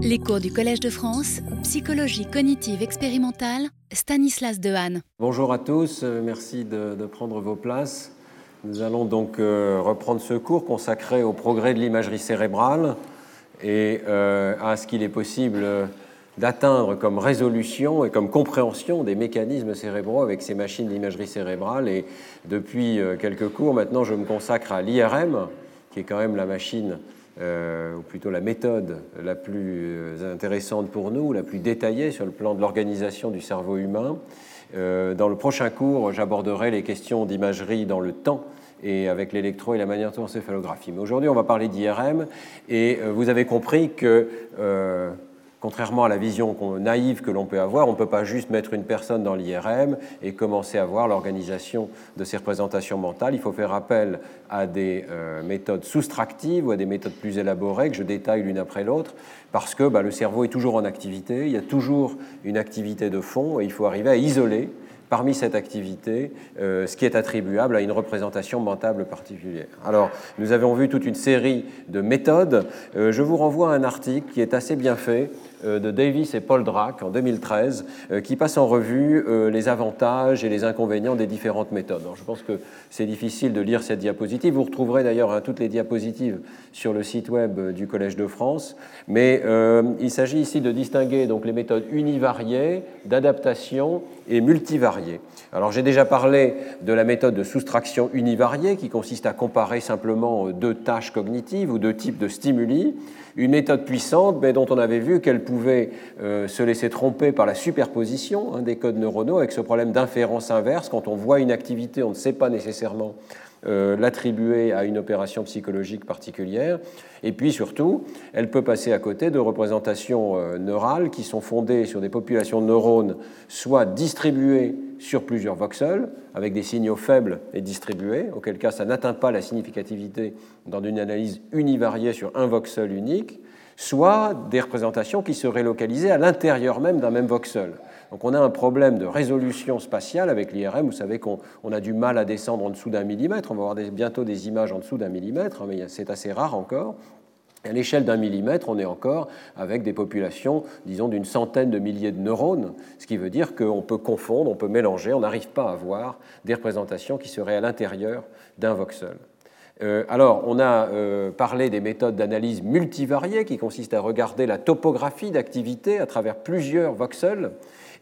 Les cours du Collège de France, psychologie cognitive expérimentale, Stanislas Dehaene. Bonjour à tous, euh, merci de, prendre vos places. Nous allons donc euh, reprendre ce cours consacré au progrès de l'imagerie cérébrale et euh, à ce qu'il est possible d'atteindre comme résolution et comme compréhension des mécanismes cérébraux avec ces machines d'imagerie cérébrale. Et depuis quelques cours, maintenant, je me consacre à l'IRM, qui est quand même la machine euh, ou plutôt la méthode la plus euh, intéressante pour nous, la plus détaillée sur le plan de l'organisation du cerveau humain. Euh, dans le prochain cours, j'aborderai les questions d'imagerie dans le temps et avec l'électro et la magnétoencéphalographie. Mais aujourd'hui, on va parler d'IRM et vous avez compris que Contrairement à la vision naïve que l'on peut avoir, on ne peut pas juste mettre une personne dans l'IRM et commencer à voir l'organisation de ses représentations mentales. Il faut faire appel à des euh, méthodes soustractives ou à des méthodes plus élaborées que je détaille l'une après l'autre, parce que bah, le cerveau est toujours en activité, il y a toujours une activité de fond et il faut arriver à isoler parmi cette activité euh, ce qui est attribuable à une représentation mentale particulière. Alors, nous avons vu toute une série de méthodes. Euh, je vous renvoie à un article qui est assez bien fait de Davis et Paul Drac en 2013, qui passe en revue les avantages et les inconvénients des différentes méthodes. je pense que c'est difficile de lire cette diapositive. Vous retrouverez d'ailleurs hein, toutes les diapositives sur le site web du Collège de France. Mais il s'agit ici de distinguer donc, les méthodes univariées, d'adaptation et multivariées. Alors j'ai déjà parlé de la méthode de soustraction univariée qui consiste à comparer simplement deux tâches cognitives ou deux types de stimuli. Une méthode puissante, mais dont on avait vu qu'elle pouvait euh, se laisser tromper par la superposition hein, des codes neuronaux avec ce problème d'inférence inverse. Quand on voit une activité, on ne sait pas nécessairement euh, l'attribuer à une opération psychologique particulière. Et puis surtout, elle peut passer à côté de représentations euh, neurales qui sont fondées sur des populations de neurones soit distribuées sur plusieurs voxels, avec des signaux faibles et distribués, auquel cas ça n'atteint pas la significativité dans une analyse univariée sur un voxel unique, soit des représentations qui seraient localisées à l'intérieur même d'un même voxel. Donc on a un problème de résolution spatiale avec l'IRM. Vous savez qu'on a du mal à descendre en dessous d'un millimètre. On va avoir bientôt des images en dessous d'un millimètre, mais c'est assez rare encore. À l'échelle d'un millimètre, on est encore avec des populations, disons, d'une centaine de milliers de neurones, ce qui veut dire qu'on peut confondre, on peut mélanger, on n'arrive pas à avoir des représentations qui seraient à l'intérieur d'un voxel. Euh, alors, on a euh, parlé des méthodes d'analyse multivariées qui consistent à regarder la topographie d'activité à travers plusieurs voxels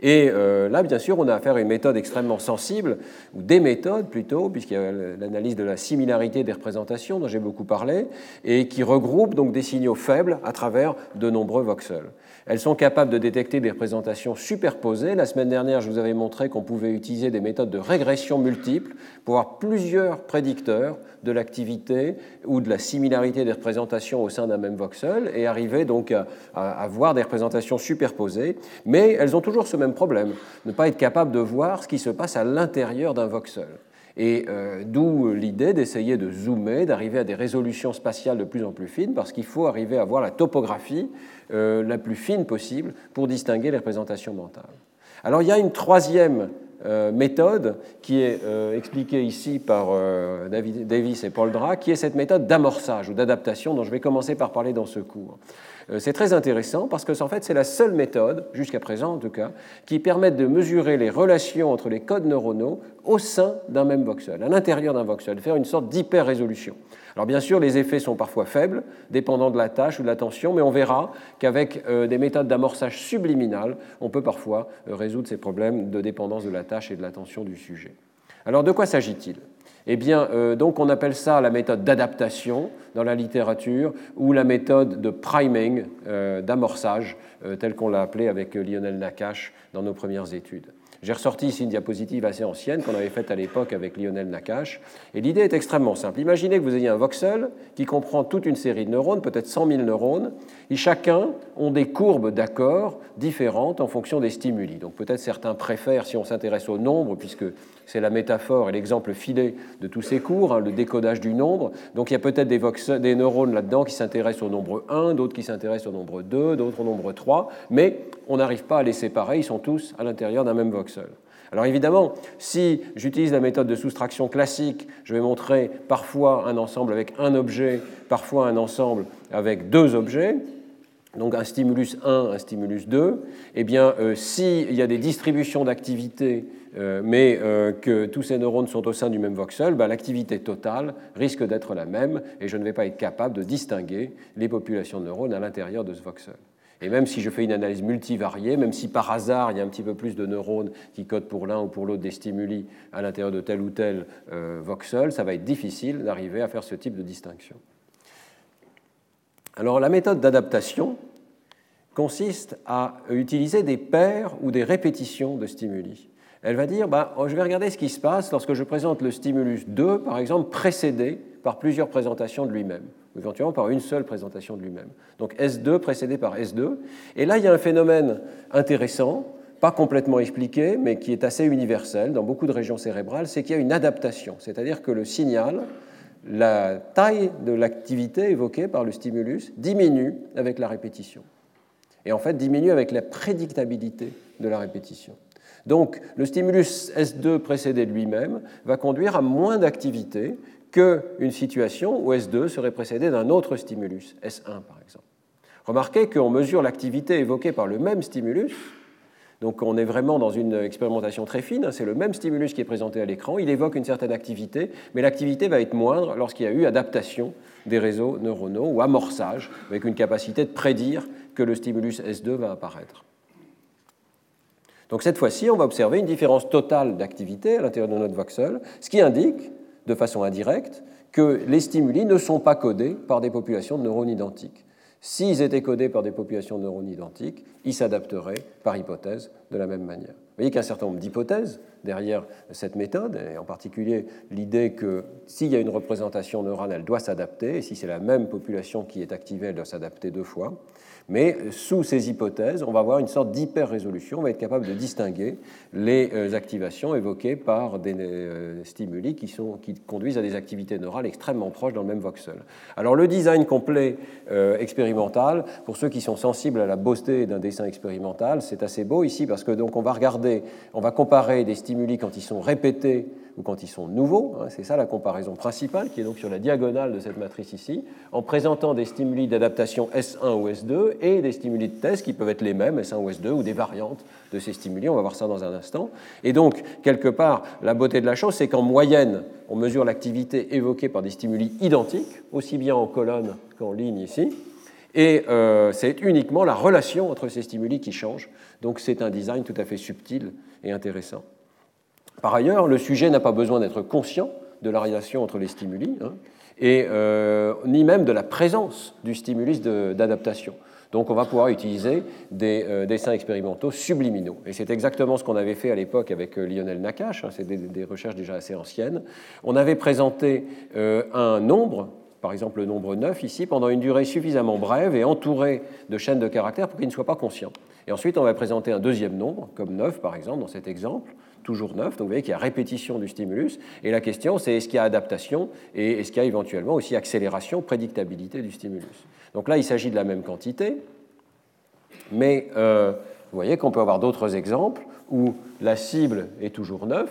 et euh, là, bien sûr, on a affaire à une méthode extrêmement sensible, ou des méthodes plutôt, puisqu'il y a l'analyse de la similarité des représentations dont j'ai beaucoup parlé, et qui regroupe donc des signaux faibles à travers de nombreux voxels. Elles sont capables de détecter des représentations superposées. La semaine dernière, je vous avais montré qu'on pouvait utiliser des méthodes de régression multiple pour avoir plusieurs prédicteurs de l'activité ou de la similarité des représentations au sein d'un même voxel et arriver donc à, avoir des représentations superposées. Mais elles ont toujours ce même problème, ne pas être capable de voir ce qui se passe à l'intérieur d'un voxel. Et euh, d'où l'idée d'essayer de zoomer, d'arriver à des résolutions spatiales de plus en plus fines, parce qu'il faut arriver à voir la topographie euh, la plus fine possible pour distinguer les représentations mentales. Alors il y a une troisième euh, méthode qui est expliquée ici par Davis et Paul Dra, qui est cette méthode d'amorçage ou d'adaptation dont je vais commencer par parler dans ce cours. Euh, c'est très intéressant parce que en fait, c'est la seule méthode, jusqu'à présent en tout cas, qui permet de mesurer les relations entre les codes neuronaux au sein d'un même voxel, à l'intérieur d'un voxel, faire une sorte d'hyper-résolution. Alors bien sûr, les effets sont parfois faibles, dépendant de la tâche ou de l'attention, mais on verra qu'avec euh, des méthodes d'amorçage subliminal, on peut parfois euh, résoudre ces problèmes de dépendance de la tâche et de l'attention du sujet. Alors de quoi s'agit-il? Eh bien, euh, donc on appelle ça la méthode d'adaptation dans la littérature ou la méthode de priming, euh, d'amorçage, euh, telle qu'on l'a appelée avec Lionel Nakache dans nos premières études. J'ai ressorti ici une diapositive assez ancienne qu'on avait faite à l'époque avec Lionel Nakache. Et l'idée est extrêmement simple. Imaginez que vous ayez un voxel qui comprend toute une série de neurones, peut-être 100 000 neurones, et chacun ont des courbes d'accords différentes en fonction des stimuli. Donc peut-être certains préfèrent, si on s'intéresse au nombre, puisque c'est la métaphore et l'exemple filé de tous ces cours, hein, le décodage du nombre. Donc il y a peut-être des, des neurones là-dedans qui s'intéressent au nombre 1, d'autres qui s'intéressent au nombre 2, d'autres au nombre 3, mais on n'arrive pas à les séparer, ils sont tous à l'intérieur d'un même voxel. Alors évidemment, si j'utilise la méthode de soustraction classique, je vais montrer parfois un ensemble avec un objet, parfois un ensemble avec deux objets. donc un stimulus 1, un stimulus 2, eh bien, euh, s'il y a des distributions d'activité, euh, mais euh, que tous ces neurones sont au sein du même voxel, ben, l'activité totale risque d'être la même, et je ne vais pas être capable de distinguer les populations de neurones à l'intérieur de ce voxel. Et même si je fais une analyse multivariée, même si par hasard il y a un petit peu plus de neurones qui codent pour l'un ou pour l'autre des stimuli à l'intérieur de tel ou tel voxel, ça va être difficile d'arriver à faire ce type de distinction. Alors la méthode d'adaptation consiste à utiliser des paires ou des répétitions de stimuli. Elle va dire, bah, je vais regarder ce qui se passe lorsque je présente le stimulus 2, par exemple, précédé par plusieurs présentations de lui-même, ou éventuellement par une seule présentation de lui-même. Donc S2 précédé par S2. Et là, il y a un phénomène intéressant, pas complètement expliqué, mais qui est assez universel dans beaucoup de régions cérébrales, c'est qu'il y a une adaptation, c'est-à-dire que le signal la taille de l'activité évoquée par le stimulus diminue avec la répétition. Et en fait, diminue avec la prédictabilité de la répétition. Donc, le stimulus S2 précédé de lui-même va conduire à moins d'activité qu'une situation où S2 serait précédé d'un autre stimulus, S1 par exemple. Remarquez qu'on mesure l'activité évoquée par le même stimulus donc on est vraiment dans une expérimentation très fine, c'est le même stimulus qui est présenté à l'écran, il évoque une certaine activité, mais l'activité va être moindre lorsqu'il y a eu adaptation des réseaux neuronaux ou amorçage, avec une capacité de prédire que le stimulus S2 va apparaître. Donc cette fois-ci, on va observer une différence totale d'activité à l'intérieur de notre voxel, ce qui indique, de façon indirecte, que les stimuli ne sont pas codés par des populations de neurones identiques. S'ils étaient codés par des populations de neurones identiques, ils s'adapteraient par hypothèse de la même manière. Vous voyez qu'il y a un certain nombre d'hypothèses derrière cette méthode, et en particulier l'idée que s'il y a une représentation neurale, elle doit s'adapter, et si c'est la même population qui est activée, elle doit s'adapter deux fois. Mais sous ces hypothèses, on va avoir une sorte d'hyper-résolution, on va être capable de distinguer les euh, activations évoquées par des euh, stimuli qui, sont, qui conduisent à des activités neurales extrêmement proches dans le même voxel. Alors le design complet euh, expérimental, pour ceux qui sont sensibles à la beauté d'un dessin expérimental, c'est assez beau ici parce que donc on va regarder, on va comparer des stimuli quand ils sont répétés ou quand ils sont nouveaux, hein, c'est ça la comparaison principale qui est donc sur la diagonale de cette matrice ici, en présentant des stimuli d'adaptation S1 ou S2 et des stimuli de test qui peuvent être les mêmes, S1 ou S2, ou des variantes de ces stimuli, on va voir ça dans un instant. Et donc, quelque part, la beauté de la chose, c'est qu'en moyenne, on mesure l'activité évoquée par des stimuli identiques, aussi bien en colonne qu'en ligne ici, et euh, c'est uniquement la relation entre ces stimuli qui change. Donc c'est un design tout à fait subtil et intéressant. Par ailleurs, le sujet n'a pas besoin d'être conscient de la relation entre les stimuli, hein, et, euh, ni même de la présence du stimulus d'adaptation. Donc on va pouvoir utiliser des euh, dessins expérimentaux subliminaux. Et c'est exactement ce qu'on avait fait à l'époque avec euh, Lionel Nakache, hein, c'est des, recherches déjà assez anciennes. On avait présenté un nombre, par exemple le nombre 9 ici, pendant une durée suffisamment brève et entouré de chaînes de caractères pour qu'il ne soit pas conscient. Et ensuite on va présenter un deuxième nombre, comme 9 par exemple dans cet exemple, toujours neuf. Donc vous voyez qu'il y a répétition du stimulus. Et la question, c'est est-ce qu'il y a adaptation et est-ce qu'il y a éventuellement aussi accélération, prédictabilité du stimulus. Donc là, il s'agit de la même quantité, mais euh, vous voyez qu'on peut avoir d'autres exemples où la cible est toujours 9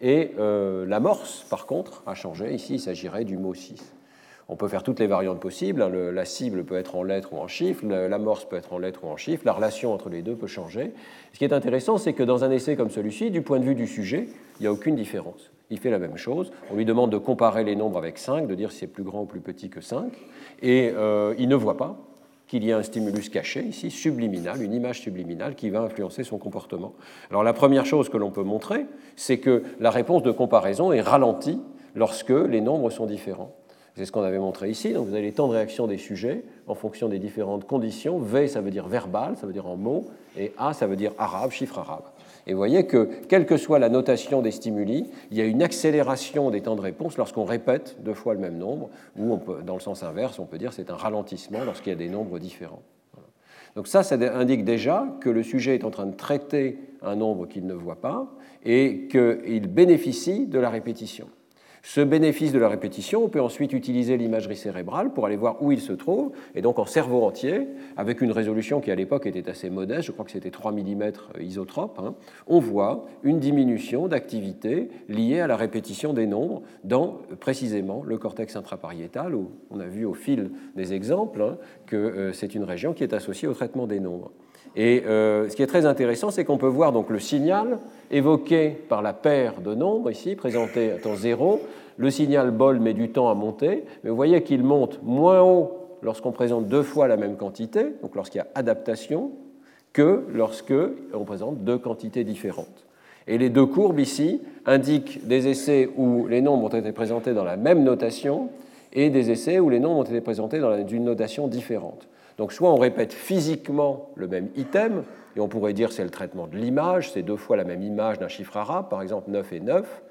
et euh, l'amorce, par contre, a changé. Ici, il s'agirait du mot 6. On peut faire toutes les variantes possibles. Hein. la cible peut être en lettres ou en chiffres, l'amorce peut être en lettres ou en chiffres, la relation entre les deux peut changer. Ce qui est intéressant, c'est que dans un essai comme celui-ci, du point de vue du sujet, il n'y a aucune différence. Il fait la même chose. On lui demande de comparer les nombres avec 5, de dire si c'est plus grand ou plus petit que 5, et euh, il ne voit pas qu'il y a un stimulus caché ici, subliminal, une image subliminale qui va influencer son comportement. Alors la première chose que l'on peut montrer, c'est que la réponse de comparaison est ralentie lorsque les nombres sont différents. C'est ce qu'on avait montré ici. Donc vous avez les temps de réaction des sujets en fonction des différentes conditions. V, ça veut dire verbal, ça veut dire en mots, et A, ça veut dire arabe, chiffre arabe. Et vous voyez que, quelle que soit la notation des stimuli, il y a une accélération des temps de réponse lorsqu'on répète deux fois le même nombre, ou dans le sens inverse, on peut dire c'est un ralentissement lorsqu'il y a des nombres différents. Donc ça, ça indique déjà que le sujet est en train de traiter un nombre qu'il ne voit pas et qu'il bénéficie de la répétition. Ce bénéfice de la répétition, on peut ensuite utiliser l'imagerie cérébrale pour aller voir où il se trouve, et donc en cerveau entier, avec une résolution qui à l'époque était assez modeste, je crois que c'était 3 mm isotrope, hein, on voit une diminution d'activité liée à la répétition des nombres dans précisément le cortex intrapariétal, où on a vu au fil des exemples hein, que euh, c'est une région qui est associée au traitement des nombres. Et euh, ce qui est très intéressant, c'est qu'on peut voir donc le signal évoqué par la paire de nombres ici, présenté à temps 0. Le signal bol met du temps à monter, mais vous voyez qu'il monte moins haut lorsqu'on présente deux fois la même quantité, donc lorsqu'il y a adaptation, que lorsque on présente deux quantités différentes. Et les deux courbes ici indiquent des essais où les nombres ont été présentés dans la même notation et des essais où les nombres ont été présentés dans une notation différente. Donc soit on répète physiquement le même item, et on pourrait dire c'est le traitement de l'image, c'est deux fois la même image d'un chiffre arabe, par exemple 9 et 9,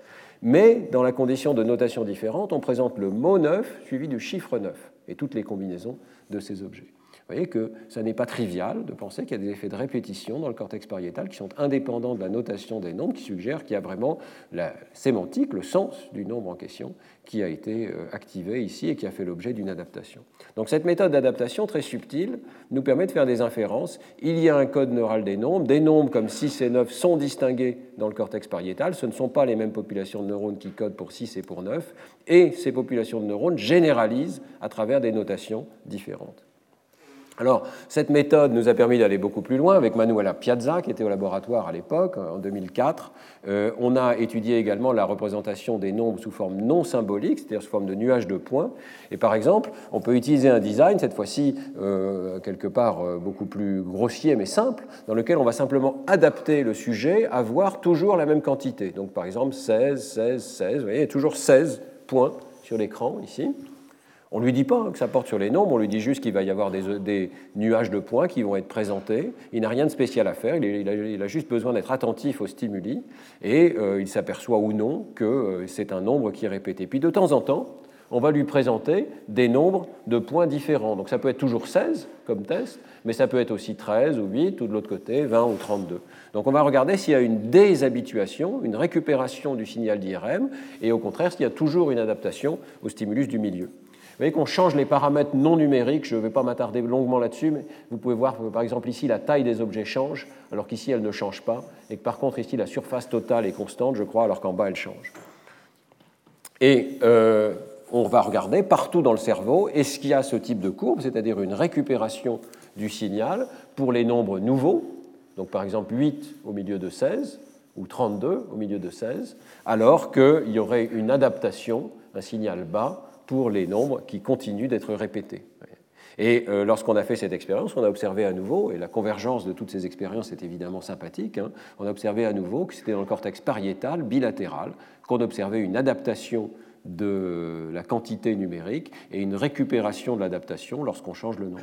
mais dans la condition de notation différente, on présente le mot 9 suivi du chiffre 9 et toutes les combinaisons de ces objets. Vous voyez que ça n'est pas trivial de penser qu'il y a des effets de répétition dans le cortex pariétal qui sont indépendants de la notation des nombres, qui suggèrent qu'il y a vraiment la sémantique, le sens du nombre en question, qui a été euh, activé ici et qui a fait l'objet d'une adaptation. Donc cette méthode d'adaptation très subtile nous permet de faire des inférences. Il y a un code neural des nombres. Des nombres comme 6 et 9 sont distingués dans le cortex pariétal. Ce ne sont pas les mêmes populations de neurones qui codent pour 6 et pour 9. Et ces populations de neurones généralisent à travers des notations différentes. Alors, cette méthode nous a permis d'aller beaucoup plus loin avec Manuela Piazza, qui était au laboratoire à l'époque, en 2004. Euh, on a étudié également la représentation des nombres sous forme non symbolique, c'est-à-dire sous forme de nuages de points. Et par exemple, on peut utiliser un design, cette fois-ci euh, quelque part euh, beaucoup plus grossier mais simple, dans lequel on va simplement adapter le sujet à voir toujours la même quantité. Donc par exemple, 16, 16, 16, vous voyez, toujours 16 points sur l'écran ici. On ne lui dit pas que ça porte sur les nombres, on lui dit juste qu'il va y avoir des, nuages de points qui vont être présentés. Il n'a rien de spécial à faire, il, a, juste besoin d'être attentif aux stimuli et euh, il s'aperçoit ou non que euh, c'est un nombre qui est répété. Puis de temps en temps, on va lui présenter des nombres de points différents. Donc ça peut être toujours 16 comme test, mais ça peut être aussi 13 ou 8 ou de l'autre côté 20 ou 32. Donc on va regarder s'il y a une déshabituation, une récupération du signal d'IRM et au contraire s'il y a toujours une adaptation au stimulus du milieu. Vous voyez qu'on change les paramètres non numériques, je ne vais pas m'attarder longuement là-dessus, mais vous pouvez voir que par exemple ici la taille des objets change, alors qu'ici elle ne change pas, et que par contre ici la surface totale est constante, je crois, alors qu'en bas elle change. Et euh, on va regarder partout dans le cerveau, est-ce qu'il y a ce type de courbe, c'est-à-dire une récupération du signal pour les nombres nouveaux, donc par exemple 8 au milieu de 16, ou 32 au milieu de 16, alors qu'il y aurait une adaptation, un signal bas, pour les nombres qui continuent d'être répétés. Et euh, lorsqu'on a fait cette expérience, on a observé à nouveau, et la convergence de toutes ces expériences est évidemment sympathique, hein, on a observé à nouveau que c'était dans le cortex pariétal, bilatéral, qu'on observait une adaptation de la quantité numérique et une récupération de l'adaptation lorsqu'on change le nombre.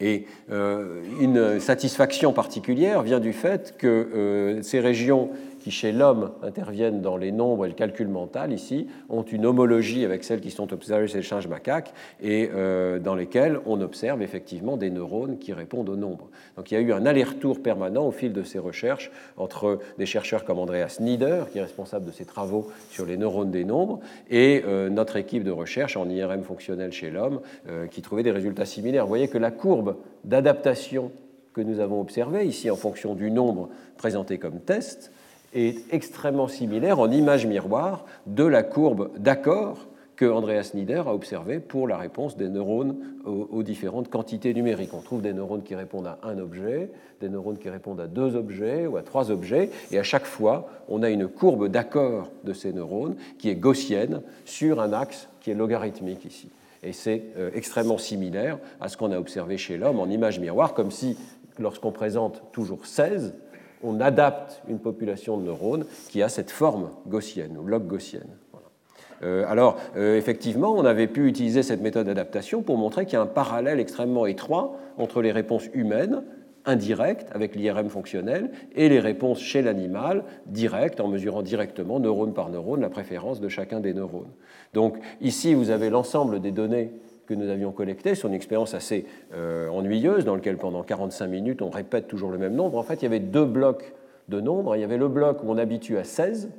Et euh, une satisfaction particulière vient du fait que euh, ces régions qui chez l'homme interviennent dans les nombres et le calcul mental, ici, ont une homologie avec celles qui sont observées chez le singe macaque et euh, dans lesquelles on observe effectivement des neurones qui répondent aux nombres. Donc il y a eu un aller-retour permanent au fil de ces recherches entre des chercheurs comme Andreas Nieder, qui est responsable de ces travaux sur les neurones des nombres, et euh, notre équipe de recherche en IRM fonctionnel chez l'homme, euh, qui trouvait des résultats similaires. Vous voyez que la courbe d'adaptation que nous avons observée ici en fonction du nombre présenté comme test, est extrêmement similaire en image miroir de la courbe d'accord que Andreas Nieder a observé pour la réponse des neurones aux, différentes quantités numériques. On trouve des neurones qui répondent à un objet, des neurones qui répondent à deux objets ou à trois objets, et à chaque fois, on a une courbe d'accord de ces neurones qui est gaussienne sur un axe qui est logarithmique ici. Et c'est euh, extrêmement similaire à ce qu'on a observé chez l'homme en image miroir, comme si lorsqu'on présente toujours 16, on adapte une population de neurones qui a cette forme gaussienne ou log gaussienne. Euh, alors, euh, effectivement, on avait pu utiliser cette méthode d'adaptation pour montrer qu'il y a un parallèle extrêmement étroit entre les réponses humaines indirectes avec l'IRM fonctionnel et les réponses chez l'animal directes en mesurant directement neurone par neurone la préférence de chacun des neurones. Donc ici, vous avez l'ensemble des données que nous avions collecté sur une expérience assez euh, ennuyeuse dans laquelle pendant 45 minutes on répète toujours le même nombre. En fait, il y avait deux blocs de nombres. Il y avait le bloc où on habitue à 16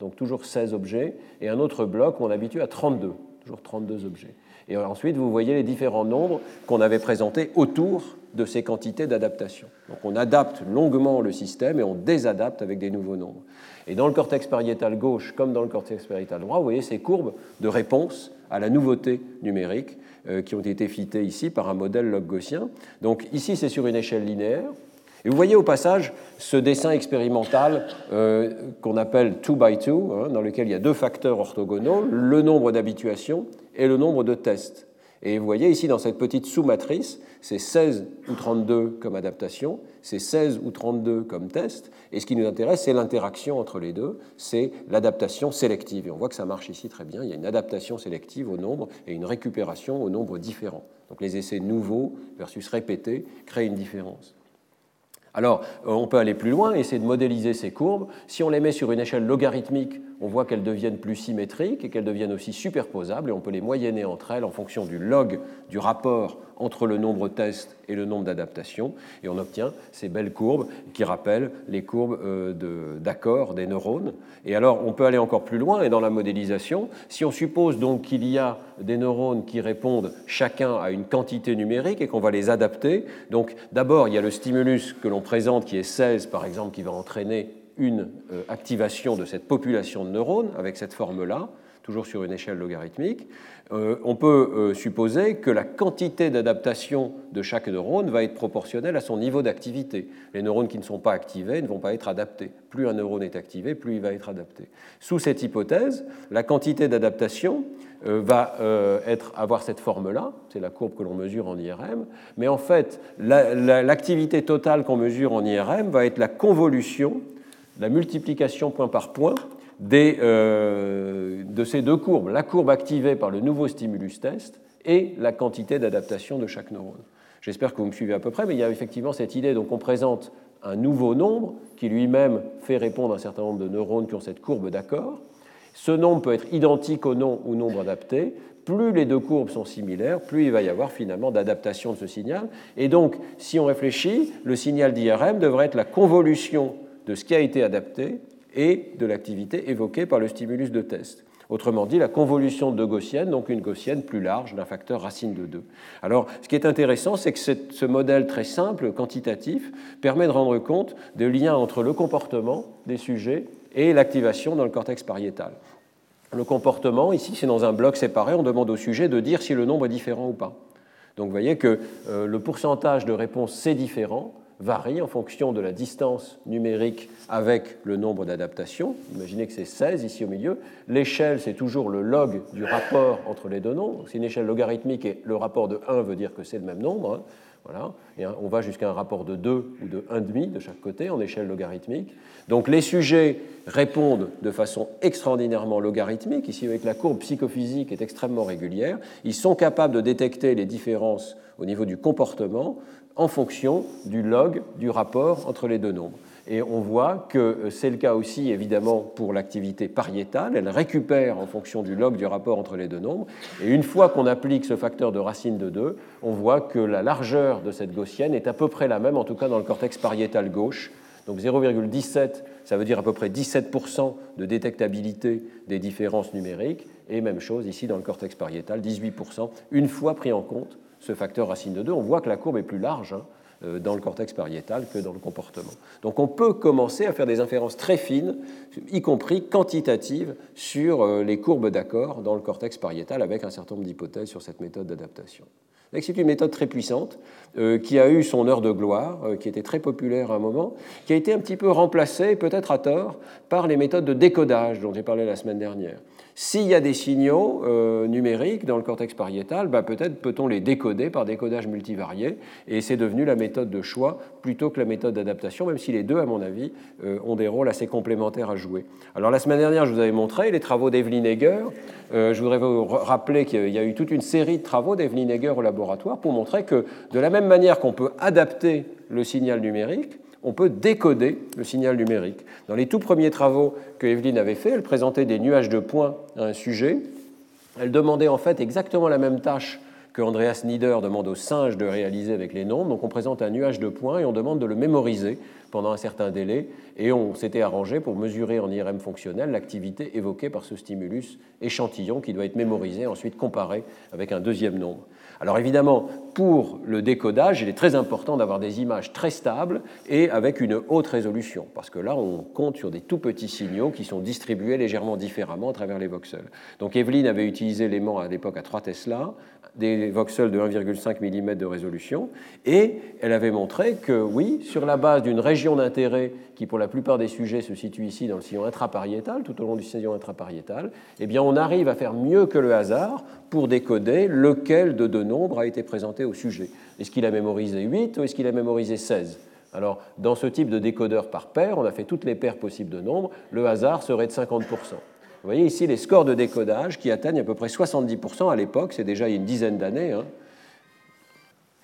donc toujours 16 objets, et un autre bloc où on habitue à 32, toujours 32 objets. Et ensuite, vous voyez les différents nombres qu'on avait présentés autour de ces quantités d'adaptation. Donc on adapte longuement le système et on désadapte avec des nouveaux nombres. Et dans le cortex pariétal gauche comme dans le cortex pariétal droit, vous voyez ces courbes de réponse à la nouveauté numérique euh, qui ont été fitées ici par un modèle log gaussien. Donc ici, c'est sur une échelle linéaire. Et vous voyez au passage ce dessin expérimental euh, qu'on appelle 2 by 2, hein, dans lequel il y a deux facteurs orthogonaux, le nombre d'habituations et le nombre de tests. Et vous voyez ici dans cette petite sous-matrice, c'est 16 ou 32 comme adaptation, c'est 16 ou 32 comme test, et ce qui nous intéresse, c'est l'interaction entre les deux, c'est l'adaptation sélective. Et on voit que ça marche ici très bien, il y a une adaptation sélective au nombre et une récupération au nombre différent. Donc les essais nouveaux versus répétés créent une différence. Alors, euh, on peut aller plus loin, essayer de modéliser ces courbes. Si on les met sur une échelle logarithmique, on voit qu'elles deviennent plus symétriques et qu'elles deviennent aussi superposables, et on peut les moyenner entre elles en fonction du log du rapport entre le nombre test et le nombre d'adaptations, et on obtient ces belles courbes qui rappellent les courbes euh, d'accord des neurones. Et alors, on peut aller encore plus loin, et dans la modélisation, si on suppose donc qu'il y a des neurones qui répondent chacun à une quantité numérique et qu'on va les adapter, donc d'abord, il y a le stimulus que l'on présente qui est 16, par exemple, qui va entraîner une euh, activation de cette population de neurones avec cette forme-là, toujours sur une échelle logarithmique. Euh, on peut euh, supposer que la quantité d'adaptation de chaque neurone va être proportionnelle à son niveau d'activité. Les neurones qui ne sont pas activés ne vont pas être adaptés. Plus un neurone est activé, plus il va être adapté. Sous cette hypothèse, la quantité d'adaptation va être, avoir cette forme-là, c'est la courbe que l'on mesure en IRM, mais en fait, l'activité totale qu'on mesure en IRM va être la convolution, la multiplication point par point euh, de ces deux courbes, la courbe activée par le nouveau stimulus test et la quantité d'adaptation de chaque neurone. J'espère que vous me suivez à peu près, mais il y a effectivement cette idée, donc on présente un nouveau nombre qui lui-même fait répondre un certain nombre de neurones qui ont cette courbe d'accord. Ce nombre peut être identique au nom ou nombre adapté. Plus les deux courbes sont similaires, plus il va y avoir finalement d'adaptation de ce signal. Et donc, si on réfléchit, le signal d'IRM devrait être la convolution de ce qui a été adapté et de l'activité évoquée par le stimulus de test. Autrement dit, la convolution de gaussienne, donc une gaussienne plus large d'un facteur racine de 2. Alors, ce qui est intéressant, c'est que ce modèle très simple, quantitatif, permet de rendre compte des liens entre le comportement des sujets et l'activation dans le cortex pariétal. Le comportement, ici, c'est dans un bloc séparé, on demande au sujet de dire si le nombre est différent ou pas. Donc vous voyez que euh, le pourcentage de réponses c'est différent varie en fonction de la distance numérique avec le nombre d'adaptations. Imaginez que c'est 16 ici au milieu. L'échelle, c'est toujours le log du rapport entre les deux nombres. C'est une échelle logarithmique et le rapport de 1 veut dire que c'est le même nombre. Hein. Voilà. Et on va jusqu'à un rapport de 2 ou de 1,5 de chaque côté en échelle logarithmique. Donc les sujets répondent de façon extraordinairement logarithmique. Ici, avec la courbe psychophysique est extrêmement régulière. Ils sont capables de détecter les différences au niveau du comportement en fonction du log du rapport entre les deux nombres. Et on voit que c'est le cas aussi évidemment pour l'activité pariétale. Elle récupère en fonction du log du rapport entre les deux nombres. Et une fois qu'on applique ce facteur de racine de 2, on voit que la largeur de cette gaussienne est à peu près la même, en tout cas dans le cortex pariétal gauche. Donc 0,17, ça veut dire à peu près 17% de détectabilité des différences numériques. Et même chose ici dans le cortex pariétal, 18%, une fois pris en compte ce facteur racine de 2, on voit que la courbe est plus large hein, euh, dans le cortex pariétal que dans le comportement. Donc on peut commencer à faire des inférences très fines, y compris quantitatives, sur euh, les courbes d'accord dans le cortex pariétal avec un certain nombre d'hypothèses sur cette méthode d'adaptation. C'est une méthode très puissante euh, qui a eu son heure de gloire, qui était très populaire à un moment, qui a été un petit peu remplacée, peut-être à tort, par les méthodes de décodage dont j'ai parlé la semaine dernière. S'il y a des signaux euh, numériques dans le cortex pariétal, bah, peut-être peut-on les décoder par décodage multivarié, et c'est devenu la méthode de choix plutôt que la méthode d'adaptation, même si les deux, à mon avis, euh, ont des rôles assez complémentaires à jouer. Alors la semaine dernière, je vous avais montré les travaux d'Evelyn Egger. Euh, je voudrais vous rappeler qu'il y a eu toute une série de travaux d'Evelyn Egger au laboratoire pour montrer que de la même manière qu'on peut adapter le signal numérique, on peut décoder le signal numérique. Dans les tout premiers travaux que Evelyne avait fait, elle présentait des nuages de points à un sujet. Elle demandait en fait exactement la même tâche que Andreas Nieder demande aux singes de réaliser avec les nombres. Donc on présente un nuage de points et on demande de le mémoriser pendant un certain délai. Et on s'était arrangé pour mesurer en IRM fonctionnel l'activité évoquée par ce stimulus échantillon qui doit être mémorisé, ensuite comparé avec un deuxième nombre. Alors évidemment, pour le décodage, il est très important d'avoir des images très stables et avec une haute résolution, parce que là, on compte sur des tout petits signaux qui sont distribués légèrement différemment à travers les voxels. Donc Evelyn avait utilisé l'aimant à l'époque à 3 Tesla, des voxels de 1,5 mm de résolution, et elle avait montré que oui, sur la base d'une région d'intérêt qui pour la plupart des sujets se situe ici dans le sillon intrapariétal, tout au long du sillon intrapariétal, eh bien on arrive à faire mieux que le hasard pour décoder lequel de deux nombres a été présenté au sujet. Est-ce qu'il a mémorisé 8 ou est-ce qu'il a mémorisé 16 alors, dans ce type de décodeur par paire, on a fait toutes les paires possibles de nombres, le hasard serait de 50%. Vous voyez ici les scores de décodage qui atteignent à peu près 70% à l'époque, c'est déjà il y a une dizaine d'années. Hein.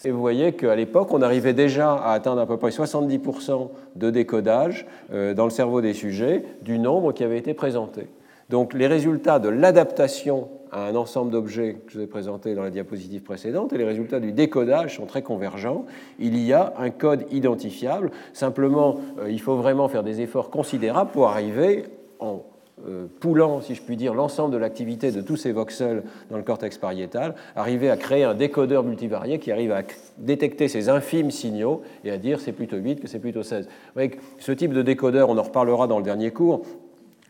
Et vous voyez qu'à l'époque, on arrivait déjà à atteindre à peu près 70% de décodage euh, dans le cerveau des sujets du nombre qui avait été présenté. Donc les résultats de l'adaptation à un ensemble d'objets que je vous ai présenté dans la diapositive précédente et les résultats du décodage sont très convergents. Il y a un code identifiable. Simplement, euh, il faut vraiment faire des efforts considérables pour arriver en poulant, si je puis dire, l'ensemble de l'activité de tous ces voxels dans le cortex pariétal, arriver à créer un décodeur multivarié qui arrive à détecter ces infimes signaux et à dire c'est plutôt 8 que c'est plutôt 16. ce type de décodeur, on en reparlera dans le dernier cours,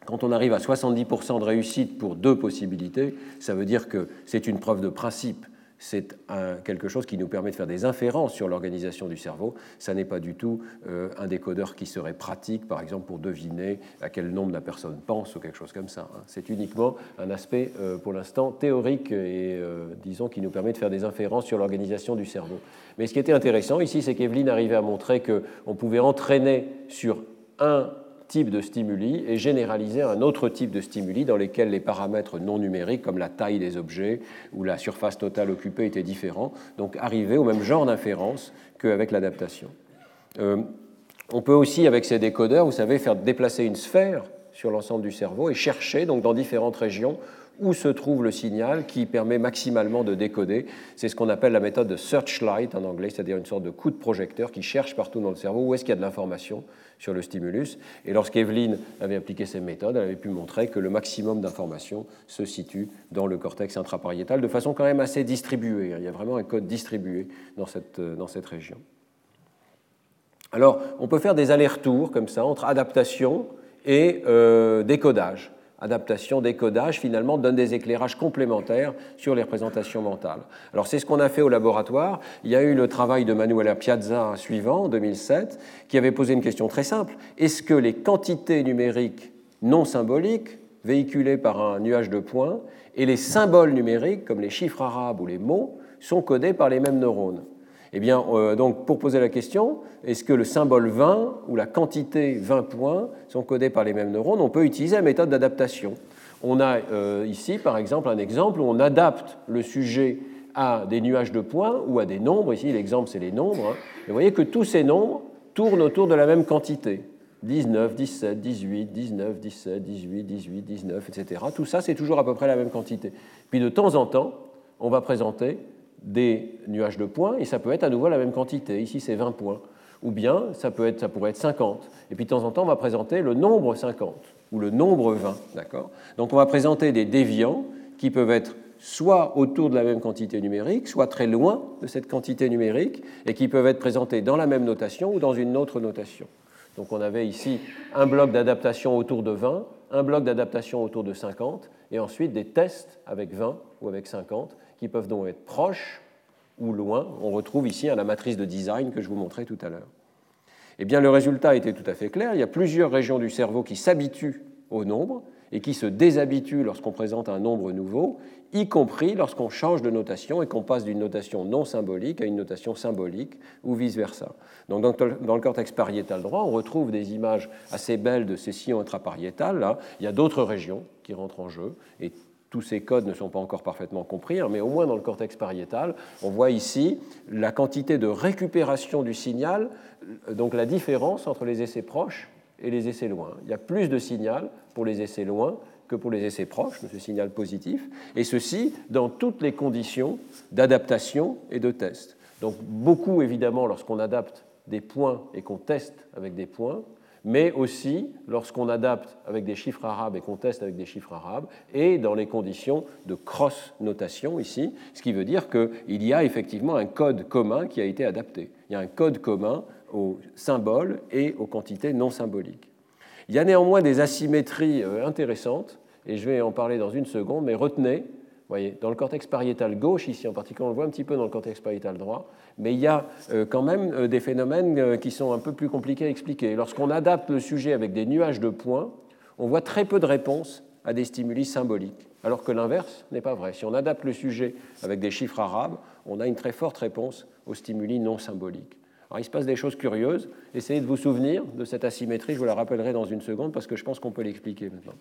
quand on arrive à 70% de réussite pour deux possibilités, ça veut dire que c'est une preuve de principe c'est quelque chose qui nous permet de faire des inférences sur l'organisation du cerveau. Ça n'est pas du tout euh, un décodeur qui serait pratique, par exemple, pour deviner à quel nombre la personne pense ou quelque chose comme ça. Hein. C'est uniquement un aspect, euh, pour l'instant, théorique et, euh, disons, qui nous permet de faire des inférences sur l'organisation du cerveau. Mais ce qui était intéressant ici, c'est qu'Evelyne arrivait à montrer qu'on pouvait entraîner sur un type de stimuli et généraliser un autre type de stimuli dans lesquels les paramètres non numériques, comme la taille des objets ou la surface totale occupée, étaient différents. Donc arriver au même genre d'inférence qu'avec l'adaptation. Euh, on peut aussi, avec ces décodeurs, vous savez, faire déplacer une sphère sur l'ensemble du cerveau et chercher donc dans différentes régions où se trouve le signal qui permet maximalement de décoder. C'est ce qu'on appelle la méthode de searchlight en anglais, c'est-à-dire une sorte de coup de projecteur qui cherche partout dans le cerveau où est-ce qu'il y a de l'information sur le stimulus. Et lorsqu'Evelyne avait appliqué ces méthodes, elle avait pu montrer que le maximum d'informations se situe dans le cortex intrapariétal de façon quand même assez distribuée. Il y a vraiment un code distribué dans cette, cette région. Alors, on peut faire des allers-retours comme ça entre adaptation et euh, décodage adaptation, décodage, finalement, donne des éclairages complémentaires sur les représentations mentales. Alors c'est ce qu'on a fait au laboratoire. Il y a eu le travail de Manuela Piazza suivant, en 2007, qui avait posé une question très simple. Est-ce que les quantités numériques non symboliques, véhiculées par un nuage de points, et les symboles numériques, comme les chiffres arabes ou les mots, sont codés par les mêmes neurones? Eh bien, euh, donc, pour poser la question, est-ce que le symbole 20 ou la quantité 20 points sont codés par les mêmes neurones On peut utiliser la méthode d'adaptation. On a euh, ici, par exemple, un exemple où on adapte le sujet à des nuages de points ou à des nombres. Ici, l'exemple, c'est les nombres. Hein. Et vous voyez que tous ces nombres tournent autour de la même quantité. 19, 17, 18, 19, 17, 18, 18, 19, etc. Tout ça, c'est toujours à peu près la même quantité. Puis de temps en temps, on va présenter des nuages de points, et ça peut être à nouveau la même quantité. Ici, c'est 20 points. Ou bien, ça, peut être, ça pourrait être 50. Et puis, de temps en temps, on va présenter le nombre 50 ou le nombre 20. D'accord? Donc, on va présenter des déviants qui peuvent être soit autour de la même quantité numérique, soit très loin de cette quantité numérique, et qui peuvent être présentés dans la même notation ou dans une autre notation. Donc on avait ici un bloc d'adaptation autour de 20, un bloc d'adaptation autour de 50, et ensuite des tests avec 20 ou avec 50 qui peuvent donc être proches ou loin. On retrouve ici la matrice de design que je vous montrais tout à l'heure. Eh bien, le résultat était tout à fait clair. Il y a plusieurs régions du cerveau qui s'habituent au nombre et qui se déshabituent lorsqu'on présente un nombre nouveau, y compris lorsqu'on change de notation et qu'on passe d'une notation non symbolique à une notation symbolique ou vice-versa. Donc, dans le cortex pariétal droit, on retrouve des images assez belles de ces sillons intrapariétales. Il y a d'autres régions qui rentrent en jeu tous ces codes ne sont pas encore parfaitement compris, hein, mais au moins dans le cortex pariétal, on voit ici la quantité de récupération du signal, donc la différence entre les essais proches et les essais loin. Il y a plus de signal pour les essais loin que pour les essais proches, ce signal positif, et ceci dans toutes les conditions d'adaptation et de test. Donc beaucoup évidemment lorsqu'on adapte des points et qu'on teste avec des points, mais aussi lorsqu'on adapte avec des chiffres arabes et qu'on teste avec des chiffres arabes, et dans les conditions de cross-notation ici, ce qui veut dire qu'il y a effectivement un code commun qui a été adapté. Il y a un code commun aux symboles et aux quantités non symboliques. Il y a néanmoins des asymétries euh, intéressantes, et je vais en parler dans une seconde, mais retenez voyez, dans le cortex pariétal gauche, ici en particulier, on le voit un petit peu dans le cortex pariétal droit, mais il y a euh, quand même euh, des phénomènes euh, qui sont un peu plus compliqués à expliquer. Lorsqu'on adapte le sujet avec des nuages de points, on voit très peu de réponses à des stimuli symboliques, alors que l'inverse n'est pas vrai. Si on adapte le sujet avec des chiffres arabes, on a une très forte réponse aux stimuli non symboliques. Alors, il se passe des choses curieuses. Essayez de vous souvenir de cette asymétrie. Je vous la rappellerai dans une seconde parce que je pense qu'on peut l'expliquer maintenant.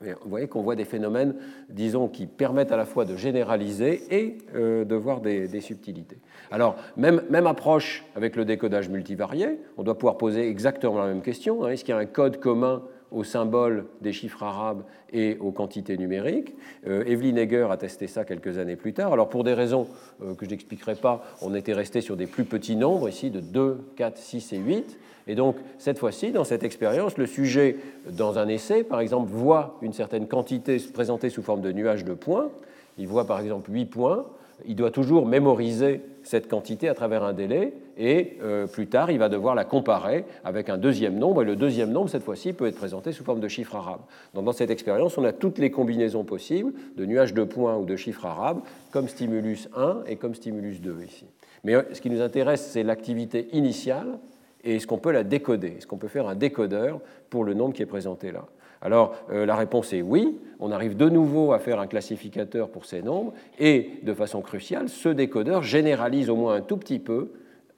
Vous voyez qu'on voit des phénomènes, disons, qui permettent à la fois de généraliser et euh, de voir des, subtilités. Alors, même, approche avec le décodage multivarié, on doit pouvoir poser exactement la même question. Hein. Est-ce qu'il y a un code commun aux symboles des chiffres arabes et aux quantités numériques. Euh, Evelyn Egger a testé ça quelques années plus tard. Alors pour des raisons euh, que je n'expliquerai pas, on était resté sur des plus petits nombres ici de 2, 4, 6 et 8. Et donc, cette fois-ci, dans cette expérience, le sujet, dans un essai, par exemple, voit une certaine quantité présentée sous forme de nuage de points. Il voit, par exemple, 8 points. Il doit toujours mémoriser cette quantité à travers un délai, et euh, plus tard, il va devoir la comparer avec un deuxième nombre, et le deuxième nombre, cette fois-ci, peut être présenté sous forme de chiffre arabe. Donc, dans cette expérience, on a toutes les combinaisons possibles de nuages de points ou de chiffres arabes, comme stimulus 1 et comme stimulus 2 ici. Mais euh, ce qui nous intéresse, c'est l'activité initiale, et est-ce qu'on peut la décoder? Est-ce qu'on peut faire un décodeur pour le nombre qui est présenté là? Alors euh, la réponse est oui. On arrive de nouveau à faire un classificateur pour ces nombres et de façon cruciale, ce décodeur généralise au moins un tout petit peu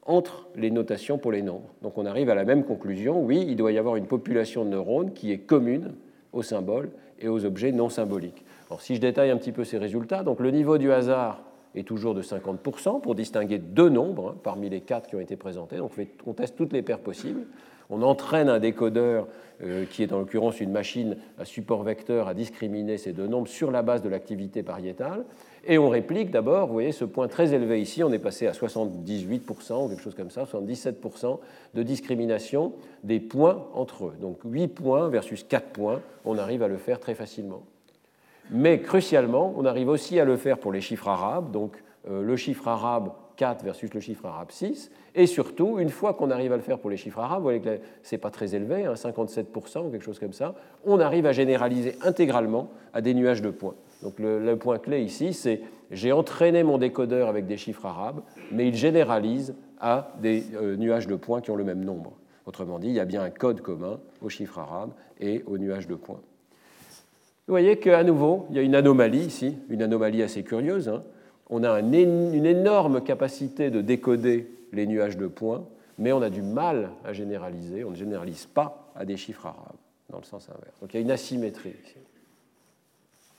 entre les notations pour les nombres. Donc on arrive à la même conclusion. Oui, il doit y avoir une population de neurones qui est commune aux symboles et aux objets non symboliques. Alors si je détaille un petit peu ces résultats, donc le niveau du hasard est toujours de 50% pour distinguer deux nombres hein, parmi les quatre qui ont été présentés. Donc on teste toutes les paires possibles. On entraîne un décodeur qui est en l'occurrence une machine à support vecteur à discriminer ces deux nombres sur la base de l'activité pariétale. Et on réplique d'abord, vous voyez ce point très élevé ici, on est passé à 78% ou quelque chose comme ça, 77% de discrimination des points entre eux. Donc 8 points versus 4 points, on arrive à le faire très facilement. Mais crucialement, on arrive aussi à le faire pour les chiffres arabes, donc euh, le chiffre arabe 4 versus le chiffre arabe 6. Et surtout, une fois qu'on arrive à le faire pour les chiffres arabes, vous voyez que ce n'est pas très élevé, 57% hein, ou quelque chose comme ça, on arrive à généraliser intégralement à des nuages de points. Donc le, point clé ici, c'est j'ai entraîné mon décodeur avec des chiffres arabes, mais il généralise à des euh, nuages de points qui ont le même nombre. Autrement dit, il y a bien un code commun aux chiffres arabes et aux nuages de points. Vous voyez qu'à nouveau, il y a une anomalie ici, une anomalie assez curieuse. Hein. On a une énorme capacité de décoder les nuages de points, mais on a du mal à généraliser. On ne généralise pas à des chiffres arabes, dans le sens inverse. Donc il y a une asymétrie ici.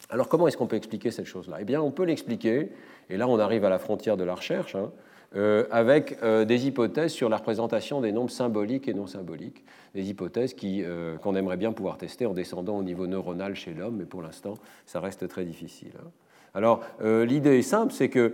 Alors comment est-ce qu'on peut expliquer cette chose-là? Eh bien, on peut l'expliquer, et là on arrive à la frontière de la recherche, hein, euh, avec euh, des hypothèses sur la représentation des nombres symboliques et non symboliques, des hypothèses euh, qu'on aimerait bien pouvoir tester en descendant au niveau neuronal chez l'homme, mais pour l'instant, ça reste très difficile. Hein. Alors, l'idée est simple, c'est que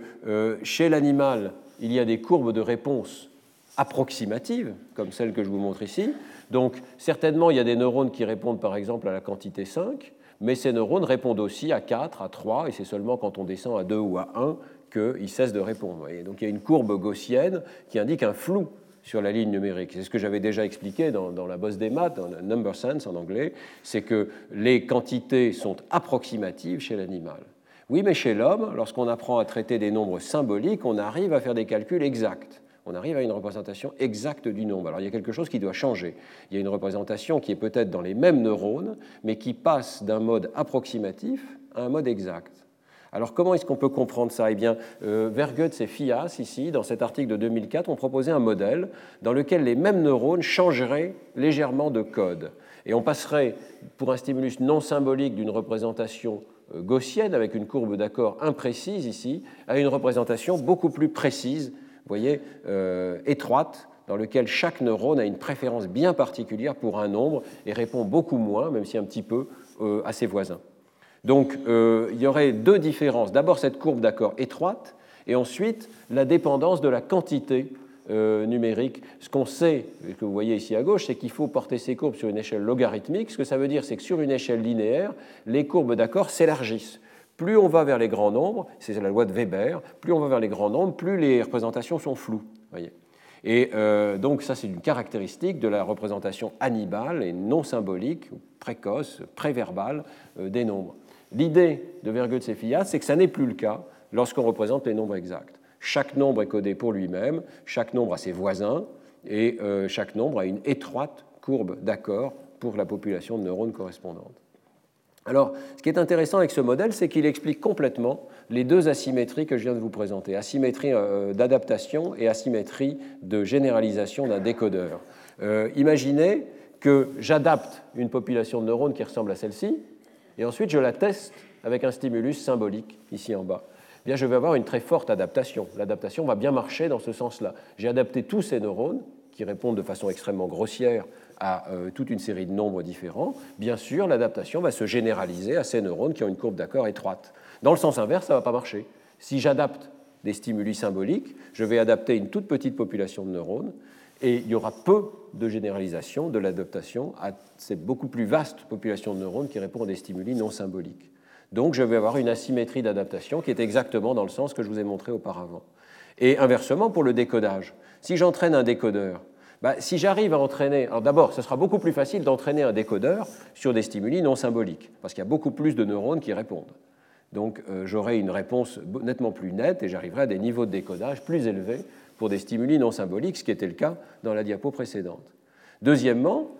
chez l'animal, il y a des courbes de réponse approximatives, comme celle que je vous montre ici. Donc, certainement, il y a des neurones qui répondent par exemple à la quantité 5, mais ces neurones répondent aussi à 4, à 3, et c'est seulement quand on descend à 2 ou à 1 qu'ils cessent de répondre. Donc il y a une courbe gaussienne qui indique un flou sur la ligne numérique. C'est ce que j'avais déjà expliqué dans, dans, la bosse des maths, dans le number sense en anglais, c'est que les quantités sont approximatives chez l'animal. Oui, mais chez l'homme, lorsqu'on apprend à traiter des nombres symboliques, on arrive à faire des calculs exacts on arrive à une représentation exacte du nombre. Alors il y a quelque chose qui doit changer. Il y a une représentation qui est peut-être dans les mêmes neurones, mais qui passe d'un mode approximatif à un mode exact. Alors comment est-ce qu'on peut comprendre ça? Eh bien, euh, et Fias, ici, dans cet article de 2004, ont proposé un modèle dans lequel les mêmes neurones changeraient légèrement de code. Et on passerait, pour un stimulus non symbolique d'une représentation gaussienne, avec une courbe d'accord imprécise ici, à une représentation beaucoup plus précise voyez, euh, étroite, dans lequel chaque neurone a une préférence bien particulière pour un nombre et répond beaucoup moins, même si un petit peu, à ses voisins. Donc il y aurait deux différences. D'abord cette courbe d'accord étroite, et ensuite la dépendance de la quantité numérique. Ce qu'on sait, ce que vous voyez ici à gauche, c'est qu'il faut porter ces courbes sur une échelle logarithmique. Ce que ça veut dire, c'est que sur une échelle linéaire, les courbes d'accord s'élargissent. Plus on va vers les grands nombres, c'est la loi de Weber, plus on va vers les grands nombres, plus les représentations sont floues. Voyez. Et euh, donc ça, c'est une caractéristique de la représentation annibale et non symbolique, précoce, préverbale euh, des nombres. L'idée de virgule Cephias, c'est que ça n'est plus le cas lorsqu'on représente les nombres exacts. Chaque nombre est codé pour lui-même, chaque nombre a ses voisins, et euh, chaque nombre a une étroite courbe d'accord pour la population de neurones correspondante. Alors, ce qui est intéressant avec ce modèle, c'est qu'il explique complètement les deux asymétries que je viens de vous présenter, asymétrie euh, d'adaptation et asymétrie de généralisation d'un décodeur. Euh, imaginez que j'adapte une population de neurones qui ressemble à celle-ci, et ensuite je la teste avec un stimulus symbolique ici en bas. Je vais avoir une très forte adaptation. L'adaptation va bien marcher dans ce sens-là. J'ai adapté tous ces neurones qui répondent de façon extrêmement grossière à euh, toute une série de nombres différents, bien sûr, l'adaptation va se généraliser à ces neurones qui ont une courbe d'accord étroite. Dans le sens inverse, ça ne va pas marcher. Si j'adapte des stimuli symboliques, je vais adapter une toute petite population de neurones et il y aura peu de généralisation de l'adaptation à cette beaucoup plus vaste population de neurones qui répond à des stimuli non symboliques. Donc je vais avoir une asymétrie d'adaptation qui est exactement dans le sens que je vous ai montré auparavant. Et inversement, pour le décodage, si j'entraîne un décodeur bah, si j'arrive à entraîner, alors d'abord, ce sera beaucoup plus facile d'entraîner un décodeur sur des stimuli non symboliques, parce qu'il y a beaucoup plus de neurones qui répondent. Donc euh, j'aurai une réponse nettement plus nette et j'arriverai à des niveaux de décodage plus élevés pour des stimuli non symboliques, ce qui était le cas dans la diapo précédente. Deuxièmement,